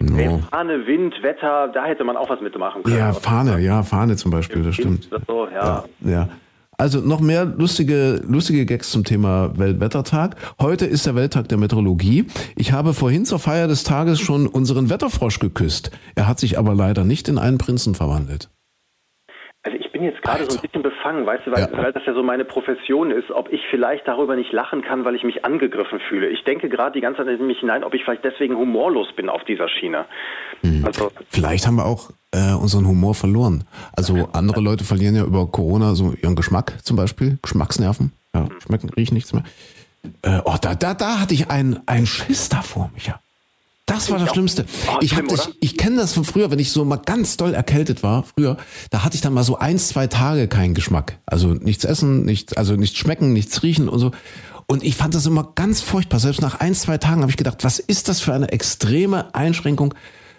No. Fahne, Wind, Wetter, da hätte man auch was mitmachen können. Ja, Fahne, ja, Fahne zum Beispiel, das stimmt. So, ja. ja. ja. Also noch mehr lustige, lustige Gags zum Thema Weltwettertag. Heute ist der Welttag der Meteorologie. Ich habe vorhin zur Feier des Tages schon unseren Wetterfrosch geküsst. Er hat sich aber leider nicht in einen Prinzen verwandelt. Also ich bin jetzt gerade so ein bisschen befangen, weißt du, weil, ja. weil, das ja so meine Profession ist, ob ich vielleicht darüber nicht lachen kann, weil ich mich angegriffen fühle. Ich denke gerade die ganze Zeit in mich hinein, ob ich vielleicht deswegen humorlos bin auf dieser Schiene. Mhm. Also, vielleicht haben wir auch äh, unseren Humor verloren. Also andere Leute verlieren ja über Corona so ihren Geschmack zum Beispiel, Geschmacksnerven. Ja, mhm. schmecken, riechen nichts mehr. Äh, oh, da, da, da hatte ich einen, einen Schiss davor, Micha. Das war das Schlimmste. Oh, ich hab das, ich kenne das von früher, wenn ich so mal ganz doll erkältet war, früher, da hatte ich dann mal so ein, zwei Tage keinen Geschmack. Also nichts essen, nichts, also nichts schmecken, nichts riechen und so. Und ich fand das immer ganz furchtbar. Selbst nach ein, zwei Tagen habe ich gedacht, was ist das für eine extreme Einschränkung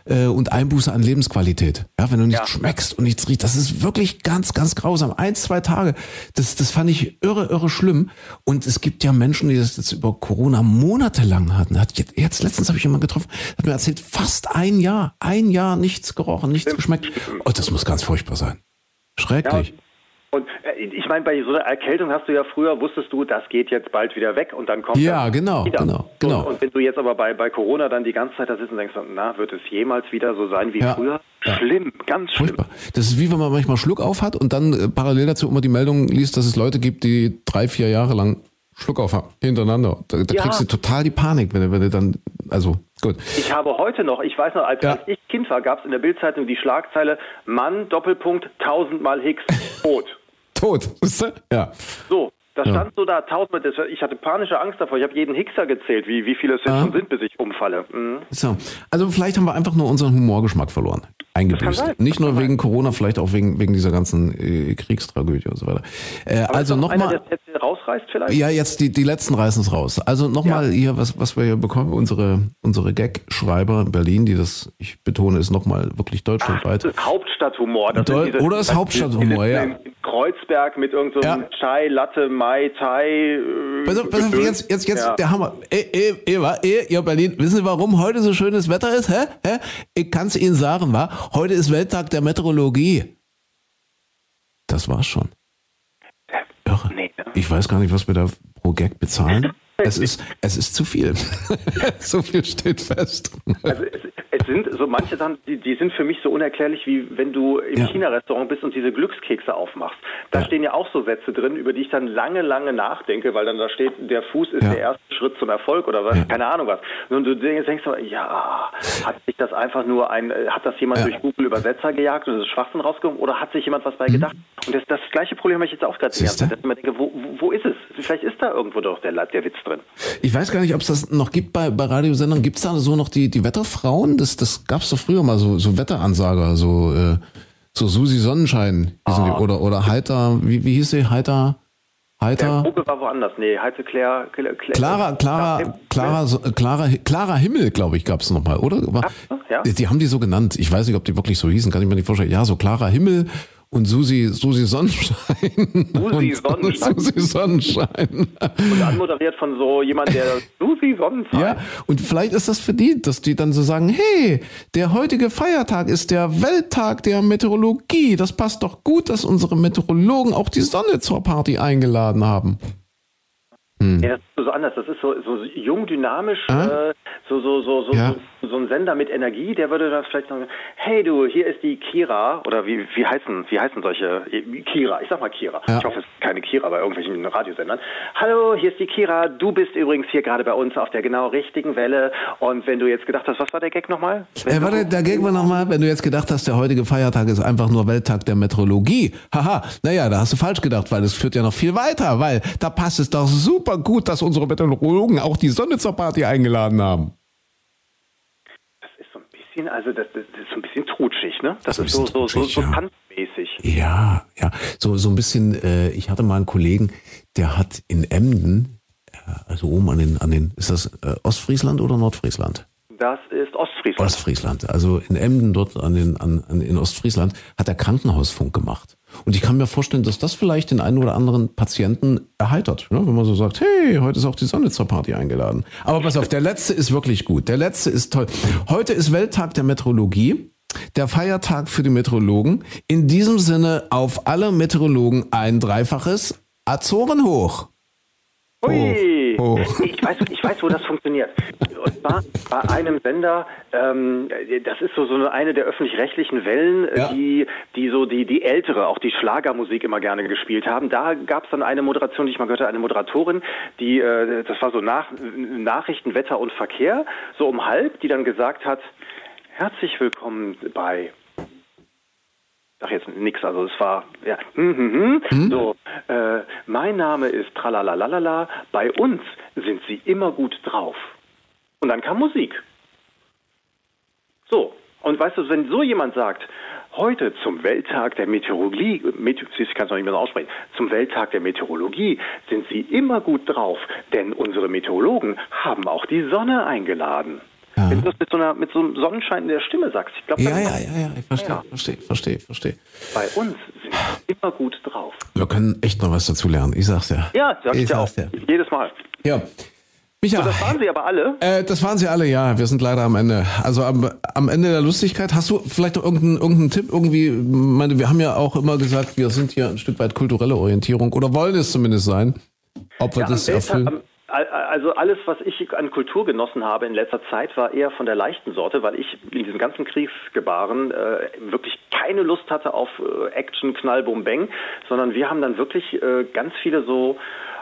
äh, und Einbuße an Lebensqualität. Ja, wenn du nicht ja. schmeckst und nichts riechst, das ist wirklich ganz, ganz grausam. Ein, zwei Tage, das, das fand ich irre, irre schlimm. Und es gibt ja Menschen, die das jetzt über Corona monatelang hatten. Hat jetzt, jetzt letztens habe ich jemanden getroffen, hat mir erzählt, fast ein Jahr, ein Jahr nichts gerochen, nichts geschmeckt. Oh, das muss ganz furchtbar sein. Schrecklich. Ja. Und äh, ich meine, bei so einer Erkältung hast du ja früher, wusstest du, das geht jetzt bald wieder weg und dann kommt Ja, genau, wieder. genau, genau. Und, und, wenn du jetzt aber bei, bei Corona dann die ganze Zeit da sitzt und denkst, na, wird es jemals wieder so sein wie ja. früher? Schlimm, ja. ganz schlimm. Furchtbar. Das ist wie wenn man manchmal Schluck auf hat und dann äh, parallel dazu immer die Meldung liest, dass es Leute gibt, die drei, vier Jahre lang Schluck auf haben, hintereinander. Da, da ja. kriegst du total die Panik, wenn wenn du dann, also gut. Ich habe heute noch, ich weiß noch, als, ja. ich Kind war, gab es in der Bildzeitung die Schlagzeile Mann, Doppelpunkt, tausendmal Hicks, tot tot. *laughs* Ja. So, da stand ja. so da tausendmal, ich hatte panische Angst davor. Ich habe jeden Hickser gezählt, wie, wie viele es jetzt schon sind, bis ich umfalle. Mhm. So. Also vielleicht haben wir einfach nur unseren Humorgeschmack verloren. eingebüßt. Nicht nur wegen Corona, vielleicht auch wegen, wegen dieser ganzen äh, Kriegstragödie und so weiter. Äh, also nochmal. Rausreißt vielleicht? Ja, jetzt die, die letzten reißen es raus. Also nochmal ja. hier, was, was wir hier bekommen, unsere, unsere Gag-Schreiber in Berlin, die das, ich betone, ist nochmal wirklich deutschlandweit. Ach, das ist Hauptstadthumor. Das Deu diese, oder ist Hauptstadthumor, ja. In Kreuzberg mit irgendeinem so ja. Chai, Latte, Mai, Tai. Äh, pass auf, pass auf, jetzt, jetzt, jetzt ja. der Hammer. Ey, ey, Eva, ey, ihr Berlin, wissen Sie, warum heute so schönes Wetter ist? Hä? Hä? Ich kann es Ihnen sagen, wa? Heute ist Welttag der Meteorologie. Das war's schon. Irre. Nee, ne? Ich weiß gar nicht, was wir da pro Gag bezahlen. *laughs* Es ist, es ist zu viel. *laughs* so viel steht fest. Also es, sind so manche Sachen, die, die, sind für mich so unerklärlich, wie wenn du im ja. China-Restaurant bist und diese Glückskekse aufmachst. Da ja. stehen ja auch so Sätze drin, über die ich dann lange, lange nachdenke, weil dann da steht, der Fuß ist ja. der erste Schritt zum Erfolg oder was, keine Ahnung was. Und du denkst, denkst ja, hat sich das einfach nur ein, hat das jemand durch Google Übersetzer gejagt und das ist Schwachsinn rausgekommen oder hat sich jemand was bei mhm. gedacht? Und das, das gleiche Problem habe ich jetzt auch gerade. Dass ich immer denke, wo, wo ist es? Vielleicht ist da irgendwo doch der, der Witz drin. Ich weiß gar nicht, ob es das noch gibt bei, bei Radiosendern. Gibt es da so noch die, die Wetterfrauen? Das, das gab es doch früher mal, so, so Wetteransager, so, äh, so Susi Sonnenschein ah. die, oder, oder Heiter, wie, wie hieß sie? Heiter? Heiter? Der Gruppe war woanders. Nee, Heite Claire, Claire Clara, Clara, Clara, Clara, Clara Himmel, glaube ich, gab es nochmal, oder? Ja. Die haben die so genannt. Ich weiß nicht, ob die wirklich so hießen, kann ich mir nicht vorstellen. Ja, so Clara Himmel und Susi, Susi Sonnenschein. Susi Sonnenschein. Susi Sonnenschein. Und anmoderiert von so jemand, der Susi Sonnenschein. Ja, und vielleicht ist das für die, dass die dann so sagen, hey, der heutige Feiertag ist der Welttag der Meteorologie. Das passt doch gut, dass unsere Meteorologen auch die Sonne zur Party eingeladen haben. Hm. Ja, das so anders. Das ist so, so jung, dynamisch, ah? äh, so, so, so, so, ja. so, so, ein Sender mit Energie, der würde da vielleicht sagen, hey du, hier ist die Kira, oder wie, wie heißen, wie heißen solche, Kira, ich sag mal Kira. Ja. Ich hoffe, es ist keine Kira bei irgendwelchen Radiosendern. Hallo, hier ist die Kira, du bist übrigens hier gerade bei uns auf der genau richtigen Welle und wenn du jetzt gedacht hast, was war der Gag nochmal? Äh, warte, der Gag war nochmal, wenn du jetzt gedacht hast, der heutige Feiertag ist einfach nur Welttag der Metrologie. Haha, naja, da hast du falsch gedacht, weil es führt ja noch viel weiter, weil da passt es doch super gut, dass unsere Meteorologen auch die Sonne zur Party eingeladen haben. Das ist so ein bisschen, also das, das ist so ein bisschen trutschig, ne? Das, das ist, ist so, so, so, ja. tanzmäßig. Ja, ja. So, so ein bisschen, äh, ich hatte mal einen Kollegen, der hat in Emden, äh, also oben an den, an den, ist das äh, Ostfriesland oder Nordfriesland? Das ist Ostfriesland. Ostfriesland. Also in Emden dort an den, an, an, in Ostfriesland hat er Krankenhausfunk gemacht. Und ich kann mir vorstellen, dass das vielleicht den einen oder anderen Patienten erheitert, ne? wenn man so sagt, hey, heute ist auch die Sonne zur Party eingeladen. Aber pass auf, der letzte ist wirklich gut. Der letzte ist toll. Heute ist Welttag der Meteorologie. Der Feiertag für die Meteorologen. In diesem Sinne auf alle Meteorologen ein dreifaches Azoren hoch. Ui, oh, oh. Ich, weiß, ich weiß, wo das funktioniert. Und zwar bei einem Sender, ähm, das ist so, so eine der öffentlich-rechtlichen Wellen, ja. die, die so die, die ältere, auch die Schlagermusik immer gerne gespielt haben. Da gab es dann eine Moderation, die ich mal gehört habe, eine Moderatorin, die, äh, das war so nach, Nachrichten, Wetter und Verkehr, so um halb, die dann gesagt hat, herzlich willkommen bei sag jetzt nichts, also es war, ja, hm, hm, hm. Mhm. so, äh, mein Name ist Tralalalalala, bei uns sind sie immer gut drauf. Und dann kam Musik. So, und weißt du, wenn so jemand sagt, heute zum Welttag der Meteorologie, Meteor, ich kann es noch nicht mehr so aussprechen, zum Welttag der Meteorologie sind sie immer gut drauf, denn unsere Meteorologen haben auch die Sonne eingeladen. Ja. Wenn du das mit so, einer, mit so einem Sonnenschein in der Stimme sagst. Ich glaub, ja, ja, ja, ja, ich verstehe, ja. verstehe, verstehe, verstehe. Bei uns sind wir immer gut drauf. Wir können echt noch was dazu lernen, ich sag's ja. Ja, sag ich, ich dir auch. Ja. Jedes Mal. Ja. Micha, so, das waren sie aber alle? Äh, das waren sie alle, ja. Wir sind leider am Ende. Also am, am Ende der Lustigkeit. Hast du vielleicht noch irgendeinen, irgendeinen Tipp? Irgendwie, meine, wir haben ja auch immer gesagt, wir sind hier ein Stück weit kulturelle Orientierung oder wollen es zumindest sein. Ob wir ja, das erfüllen? Am, also alles, was ich an Kultur genossen habe in letzter Zeit, war eher von der leichten Sorte, weil ich in diesem ganzen Kriegsgebaren äh, wirklich keine Lust hatte auf äh, Action, Knall, Bum, Bang, sondern wir haben dann wirklich äh, ganz viele so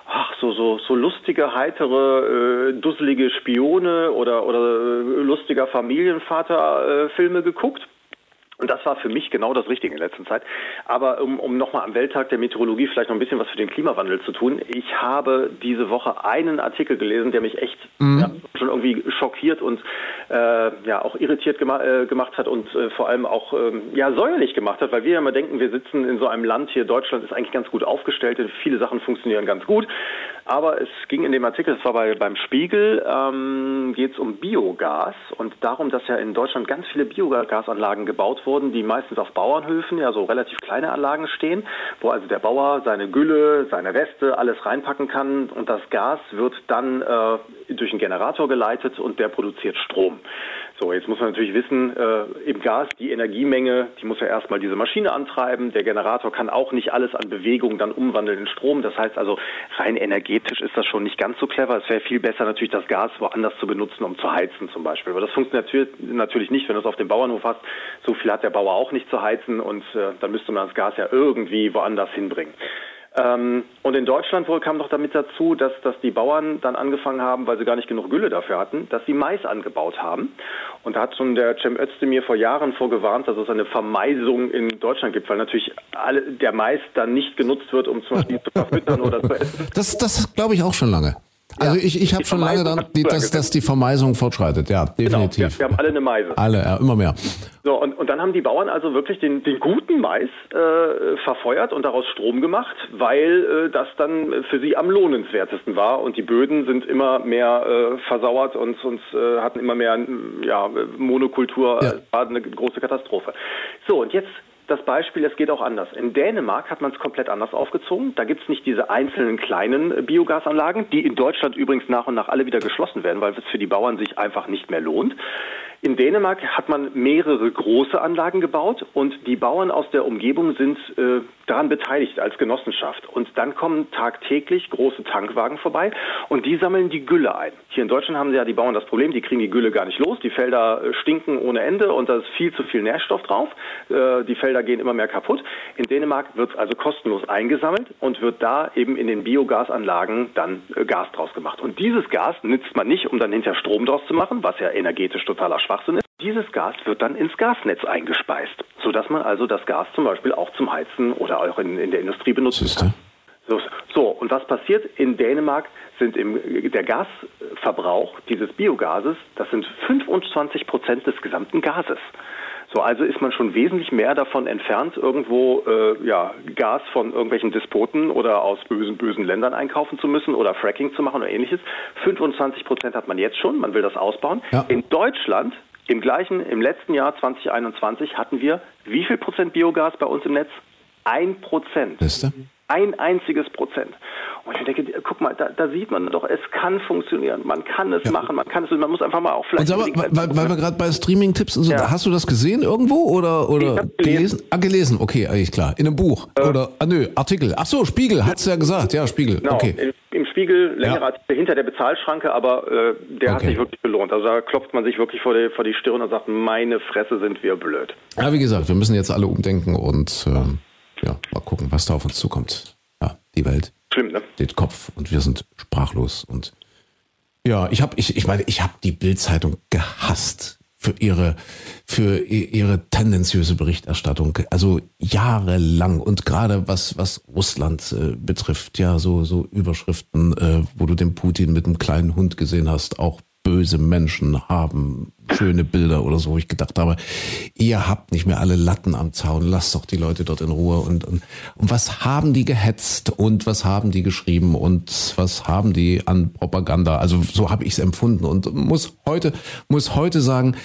ach, so, so, so lustige, heitere, äh, dusselige Spione oder, oder äh, lustiger Familienvater-Filme geguckt. Und das war für mich genau das Richtige in letzter Zeit. Aber um, um nochmal am Welttag der Meteorologie vielleicht noch ein bisschen was für den Klimawandel zu tun. Ich habe diese Woche einen Artikel gelesen, der mich echt mhm. ja, schon irgendwie schockiert und äh, ja auch irritiert gema äh, gemacht hat und äh, vor allem auch ähm, ja säuerlich gemacht hat, weil wir ja immer denken, wir sitzen in so einem Land hier, Deutschland ist eigentlich ganz gut aufgestellt, viele Sachen funktionieren ganz gut. Aber es ging in dem Artikel, es war bei, beim Spiegel, ähm, geht es um Biogas und darum, dass ja in Deutschland ganz viele Biogasanlagen gebaut wurden, die meistens auf Bauernhöfen, ja so relativ kleine Anlagen stehen, wo also der Bauer seine Gülle, seine Reste, alles reinpacken kann und das Gas wird dann äh, durch einen Generator geleitet und der produziert Strom. So, jetzt muss man natürlich wissen, äh, im Gas die Energiemenge, die muss ja erstmal diese Maschine antreiben. Der Generator kann auch nicht alles an Bewegung dann umwandeln in Strom. Das heißt also, rein energetisch ist das schon nicht ganz so clever. Es wäre viel besser natürlich das Gas woanders zu benutzen, um zu heizen zum Beispiel. Aber das funktioniert natürlich nicht, wenn du es auf dem Bauernhof hast. So viel hat der Bauer auch nicht zu heizen und äh, dann müsste man das Gas ja irgendwie woanders hinbringen. Ähm, und in Deutschland wohl kam noch damit dazu, dass, dass die Bauern dann angefangen haben, weil sie gar nicht genug Gülle dafür hatten, dass sie Mais angebaut haben. Und da hat schon der Cem Özdemir vor Jahren vorgewarnt, dass es eine Vermeisung in Deutschland gibt, weil natürlich alle, der Mais dann nicht genutzt wird, um zum Beispiel zu verfüttern oder zu essen. Das, das glaube ich auch schon lange. Also ja, ich, ich habe schon lange dann, dass, dass die Vermeisung fortschreitet, ja, definitiv. Genau, wir, wir haben alle eine Meise. Alle, ja, immer mehr. So, und, und dann haben die Bauern also wirklich den, den guten Mais äh, verfeuert und daraus Strom gemacht, weil äh, das dann für sie am lohnenswertesten war. Und die Böden sind immer mehr äh, versauert und, und äh, hatten immer mehr ja, Monokultur. Ja. war eine große Katastrophe. So, und jetzt das Beispiel, es geht auch anders. In Dänemark hat man es komplett anders aufgezogen. Da gibt es nicht diese einzelnen kleinen Biogasanlagen, die in Deutschland übrigens nach und nach alle wieder geschlossen werden, weil es für die Bauern sich einfach nicht mehr lohnt. In Dänemark hat man mehrere große Anlagen gebaut und die Bauern aus der Umgebung sind äh, daran beteiligt als Genossenschaft. Und dann kommen tagtäglich große Tankwagen vorbei und die sammeln die Gülle ein. Hier in Deutschland haben ja die Bauern das Problem, die kriegen die Gülle gar nicht los. Die Felder äh, stinken ohne Ende und da ist viel zu viel Nährstoff drauf. Äh, die Felder gehen immer mehr kaputt. In Dänemark wird es also kostenlos eingesammelt und wird da eben in den Biogasanlagen dann äh, Gas draus gemacht. Und dieses Gas nützt man nicht, um dann hinter Strom draus zu machen, was ja energetisch totaler Schwachsinn ist. Dieses Gas wird dann ins Gasnetz eingespeist, sodass man also das Gas zum Beispiel auch zum Heizen oder auch in, in der Industrie benutzen kann. So, so, und was passiert? In Dänemark sind im, der Gasverbrauch dieses Biogases, das sind 25 Prozent des gesamten Gases. So, also ist man schon wesentlich mehr davon entfernt, irgendwo äh, ja, Gas von irgendwelchen Despoten oder aus bösen, bösen Ländern einkaufen zu müssen oder Fracking zu machen oder ähnliches. 25 Prozent hat man jetzt schon, man will das ausbauen. Ja. In Deutschland im gleichen, im letzten Jahr 2021 hatten wir wie viel Prozent Biogas bei uns im Netz? Ein Prozent. Ein einziges Prozent. Und ich denke, guck mal, da, da, sieht man doch, es kann funktionieren. Man kann es ja. machen, man kann es, man muss einfach mal auch vielleicht. Und sag mal, weil, weil wir gerade bei Streaming-Tipps und so, ja. hast du das gesehen irgendwo oder, oder gelesen. gelesen? Ah, gelesen, okay, eigentlich klar. In einem Buch. Äh, oder, ah, nö, Artikel. Ach so, Spiegel, hat's ja gesagt. Ja, Spiegel. Genau. Okay. Spiegel, längere ja. Artikel hinter der Bezahlschranke, aber äh, der okay. hat sich wirklich belohnt. Also da klopft man sich wirklich vor die, vor die Stirn und sagt, meine Fresse sind wir blöd. Ja, wie gesagt, wir müssen jetzt alle umdenken und äh, ja, mal gucken, was da auf uns zukommt. Ja, die Welt. Schlimm, ne? Den Kopf und wir sind sprachlos und ja, ich habe ich ich meine, ich habe die Bildzeitung gehasst für ihre für ihre tendenziöse Berichterstattung, also jahrelang und gerade was was Russland äh, betrifft, ja, so so Überschriften, äh, wo du den Putin mit einem kleinen Hund gesehen hast, auch böse Menschen haben schöne Bilder oder so, wo ich gedacht habe, ihr habt nicht mehr alle Latten am Zaun, lasst doch die Leute dort in Ruhe und, und, und was haben die gehetzt und was haben die geschrieben und was haben die an Propaganda, also so habe ich es empfunden und muss heute, muss heute sagen,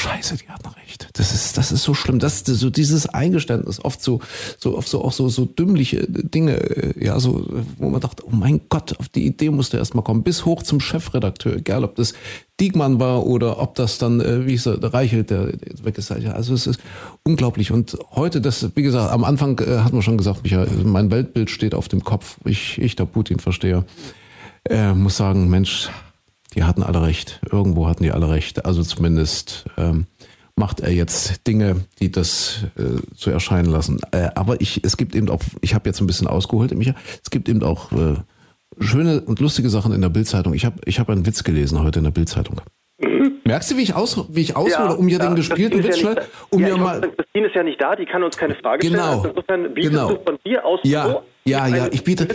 Scheiße, die hatten recht. Das ist, das ist so schlimm. Das, das so dieses Eingeständnis, oft so, so, oft so auch so, so dümmliche Dinge, äh, ja, so, wo man dachte, oh mein Gott, auf die Idee musste erst mal kommen, bis hoch zum Chefredakteur, egal ob das Diekmann war oder ob das dann, äh, wie ist er, der Reichelt, der, der weg ist. Also es ist unglaublich. Und heute, das, wie gesagt, am Anfang äh, hat man schon gesagt, Michael, mein Weltbild steht auf dem Kopf. Ich, ich der Putin verstehe, äh, muss sagen, Mensch, die hatten alle recht. Irgendwo hatten die alle recht. Also zumindest ähm, macht er jetzt Dinge, die das äh, so erscheinen lassen. Äh, aber ich, es gibt eben auch, ich habe jetzt ein bisschen ausgeholt, Micha, es gibt eben auch äh, schöne und lustige Sachen in der Bildzeitung. Ich habe ich hab einen Witz gelesen heute in der Bildzeitung. Mhm. Merkst du, wie ich, aus, wie ich aushole, um mir den gespielten Witz schnell, um ja, mir mal... Christine ist ja nicht da, die kann uns keine Frage Genau. stellen. Also insofern bietest Genau. du von dir aus Ja, so ja, ja. Ich biete,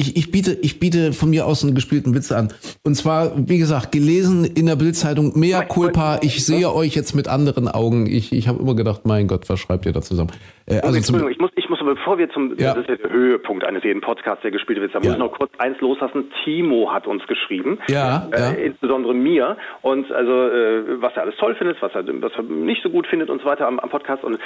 ich, ich biete, ich biete von mir aus einen gespielten Witz an. Und zwar, wie gesagt, gelesen in der Bildzeitung, mea culpa. Ich sehe euch jetzt mit anderen Augen. Ich, ich habe immer gedacht, mein Gott, was schreibt ihr da zusammen? Äh, Also Entschuldigung, ich muss, ich muss, aber bevor wir zum, Ja. das ist ja der Höhepunkt eines jeden Podcasts, der gespielt wird, da muss Ja. ich noch kurz eins loslassen. Timo hat uns geschrieben, Ja, äh, ja. insbesondere mir, und also äh, was er alles toll findet, was er, was er nicht so gut findet und so weiter am, am Podcast. Und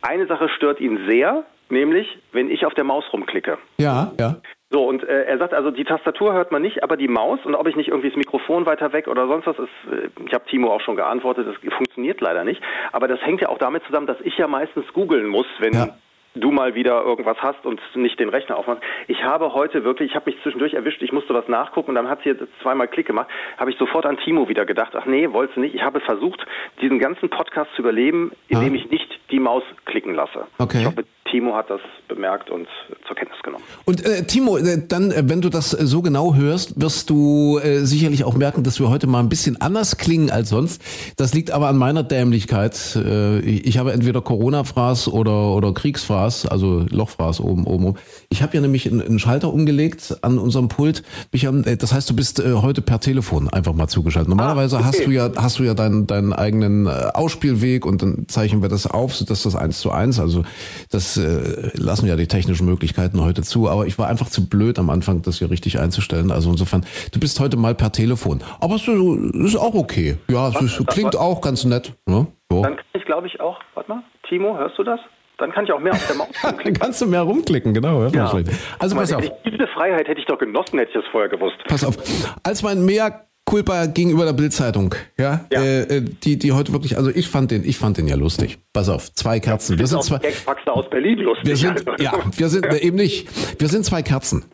eine Sache stört ihn sehr, nämlich wenn ich auf der Maus rumklicke. ja, ja. So, und äh, er sagt also, die Tastatur hört man nicht, aber die Maus und ob ich nicht irgendwie das Mikrofon weiter weg oder sonst was ist, äh, ich habe Timo auch schon geantwortet, das funktioniert leider nicht. Aber das hängt ja auch damit zusammen, dass ich ja meistens googeln muss, wenn Ja. Du mal wieder irgendwas hast und nicht den Rechner aufmachst. Ich habe heute wirklich, ich habe mich zwischendurch erwischt, ich musste was nachgucken und dann hat sie jetzt zweimal Klick gemacht, habe ich sofort an Timo wieder gedacht, ach nee, wolltest du nicht. Ich habe versucht, diesen ganzen Podcast zu überleben, indem Ah. ich nicht die Maus klicken lasse. Okay. Ich hoffe, Timo hat das bemerkt und zur Kenntnis genommen. Und äh, Timo, äh, dann, äh, wenn du das äh, so genau hörst, wirst du äh, sicherlich auch merken, dass wir heute mal ein bisschen anders klingen als sonst. Das liegt aber an meiner Dämlichkeit. Äh, ich ich habe entweder Corona-Fraß oder, oder Kriegsfraß, also Lochfraß oben, oben, oben. Ich habe ja nämlich einen, einen Schalter umgelegt an unserem Pult. Micha, äh, das heißt, du bist äh, heute per Telefon einfach mal zugeschaltet. Normalerweise Ah, okay. hast du ja, hast du ja deinen, deinen eigenen äh, Ausspielweg und dann zeichnen wir das auf, sodass das eins zu eins, also das äh, lassen ja die technischen Möglichkeiten heute zu, aber ich war einfach zu blöd am Anfang, das hier richtig einzustellen. Also insofern, du bist heute mal per Telefon. Aber es ist ist auch okay. Ja, es klingt auch ganz nett. Ne? So. Dann kann ich, glaube ich, auch, warte mal, Timo, hörst du das? Dann kann ich auch mehr auf der Maus Dann *laughs* rumklicken. kannst du mehr rumklicken, genau. Ja. Also pass auf, Diese Freiheit hätte ich doch genossen, hätte ich das vorher gewusst. pass auf. Als mein Mea Culpa gegenüber der Bildzeitung, ja, Ja. Äh, äh, die, die heute wirklich, also ich fand den, ich fand den ja lustig. Pass auf, zwei Kerzen. Wir sind zwei, aus Berlin lustig. wir sind, also. ja, wir sind *laughs* äh, eben nicht, wir sind zwei Kerzen.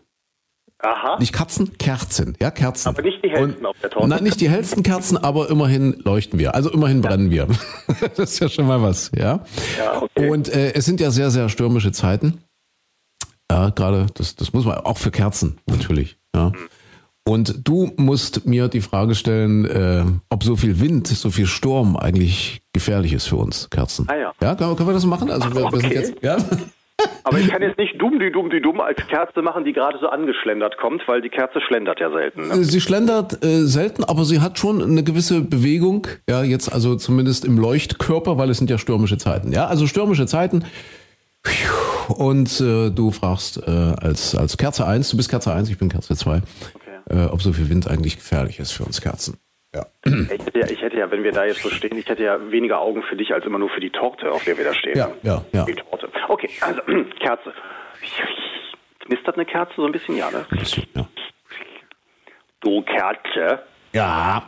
Aha. Nicht Katzen, Kerzen, ja, Kerzen. Aber nicht die hellsten auf der Torte. Nein, nicht die hellsten Kerzen, aber immerhin leuchten wir. Also immerhin brennen wir. *laughs* das ist ja schon mal was, ja. Ja, okay. Und äh, es sind ja sehr, sehr stürmische Zeiten. Ja, gerade, das, das muss man auch für Kerzen natürlich, ja. Und du musst mir die Frage stellen, äh, ob so viel Wind, so viel Sturm eigentlich gefährlich ist für uns Kerzen. Ah ja. Ja, können, wir das machen? Also wir, wir sind Okay. jetzt, ja. Aber ich kann jetzt nicht dumm, die dumm, die dumm als Kerze machen, die gerade so angeschlendert kommt, weil die Kerze schlendert ja selten. Ne? Sie schlendert äh, selten, aber sie hat schon eine gewisse Bewegung, ja, jetzt also zumindest im Leuchtkörper, weil es sind ja stürmische Zeiten. Ja, also stürmische Zeiten. Und äh, du fragst äh, als, als Kerze 1, du bist Kerze 1, ich bin Kerze 2, äh, ob so viel Wind eigentlich gefährlich ist für uns Kerzen. Ja. Ich hätte, ja, ich hätte ja, wenn wir da jetzt so stehen, ich hätte ja weniger Augen für dich als immer nur für die Torte, auf der wir da stehen. Ja, ja, ja. Die Torte. Okay, also *clears throat* Kerze. Knistert eine Kerze so ein bisschen, ja, ne? ja. Du Kerze, Ja,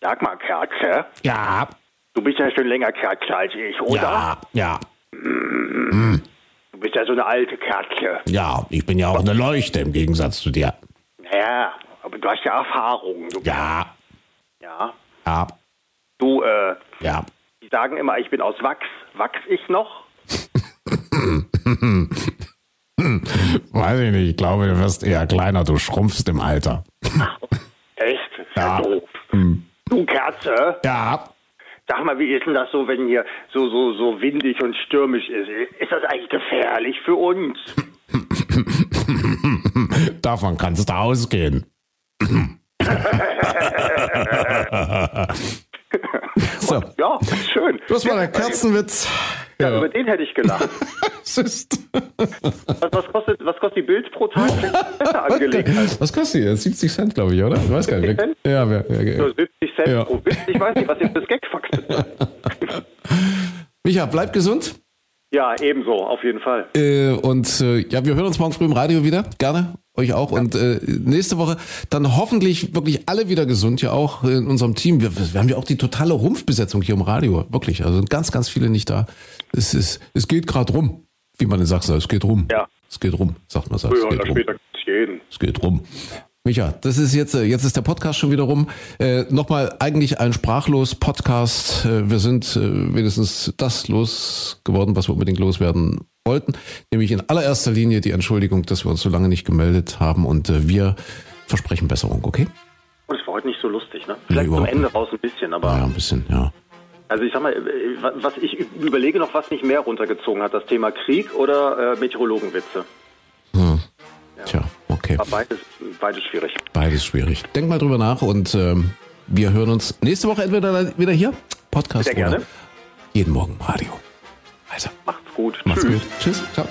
sag mal Kerze, ja, du bist ja schon länger Kerze als ich, oder? ja, ja, Du bist ja so eine alte Kerze. ja, ich bin ja auch eine Leuchte im Gegensatz zu dir. Ja, aber du hast ja Erfahrung. Du, Ja, ja. ja, Du, äh, ja. die sagen immer, ich bin aus Wachs. Wachs ich noch? *laughs* Weiß ich nicht, ich glaube, du wirst eher kleiner, du schrumpfst im Alter. Echt? Ja. doof. Du Kerze, Ja, sag mal, wie ist denn das so, wenn hier so, so, so windig und stürmisch ist? Ist das eigentlich gefährlich für uns? *laughs* davon kannst du ausgehen. *laughs* so, Ja, schön. das war der Kerzenwitz. Ja, über den hätte ich gelacht. *laughs* Was, was, kostet, was kostet die Bild pro Tag? *laughs* Was kostet die? 70 Cent, glaube ich, oder? Ich weiß gar nicht. 70 Cent? Ja, wer, wer, So 70 Cent Ja. pro Witz. Ich weiß nicht, was jetzt das Gagfax ist. Micha, bleib gesund. Ja, ebenso, auf jeden Fall. Äh, und äh, ja, wir hören uns morgen früh im Radio wieder. Gerne. Euch auch. Und äh, nächste Woche dann hoffentlich wirklich alle wieder gesund, ja auch in unserem Team. Wir, wir haben ja auch die totale Rumpfbesetzung hier im Radio. Wirklich. Also sind ganz, ganz viele nicht da. Es, ist, es geht gerade rum, wie man in Sachsen sagt. Es geht rum. Ja. Es geht rum, sagt man. Es Früher geht oder rum. später gibt's jeden. Es geht rum. Micha, das ist jetzt, äh, jetzt ist der Podcast schon wieder rum. Äh, Nochmal eigentlich ein sprachlos Podcast. Äh, wir sind äh, wenigstens das losgeworden, was wir unbedingt loswerden wollten. Nämlich in allererster Linie die Entschuldigung, dass wir uns so lange nicht gemeldet haben und äh, wir versprechen Besserung, okay? Und es war heute nicht so lustig, ne? Vielleicht zum Ende raus ein bisschen, aber. Ja, ein bisschen, ja. Also ich sag mal, was ich überlege noch, was mich mehr runtergezogen hat, das Thema Krieg oder äh, Meteorologenwitze. Hm. Ja. Tja, okay. Aber beides, beides schwierig. Beides schwierig. Denk mal drüber nach und ähm, wir hören uns nächste Woche entweder wieder hier, Podcast Sehr gerne. oder jeden Morgen im Radio. Also. Macht's gut. Macht's Tschüss. gut. Tschüss. Ciao.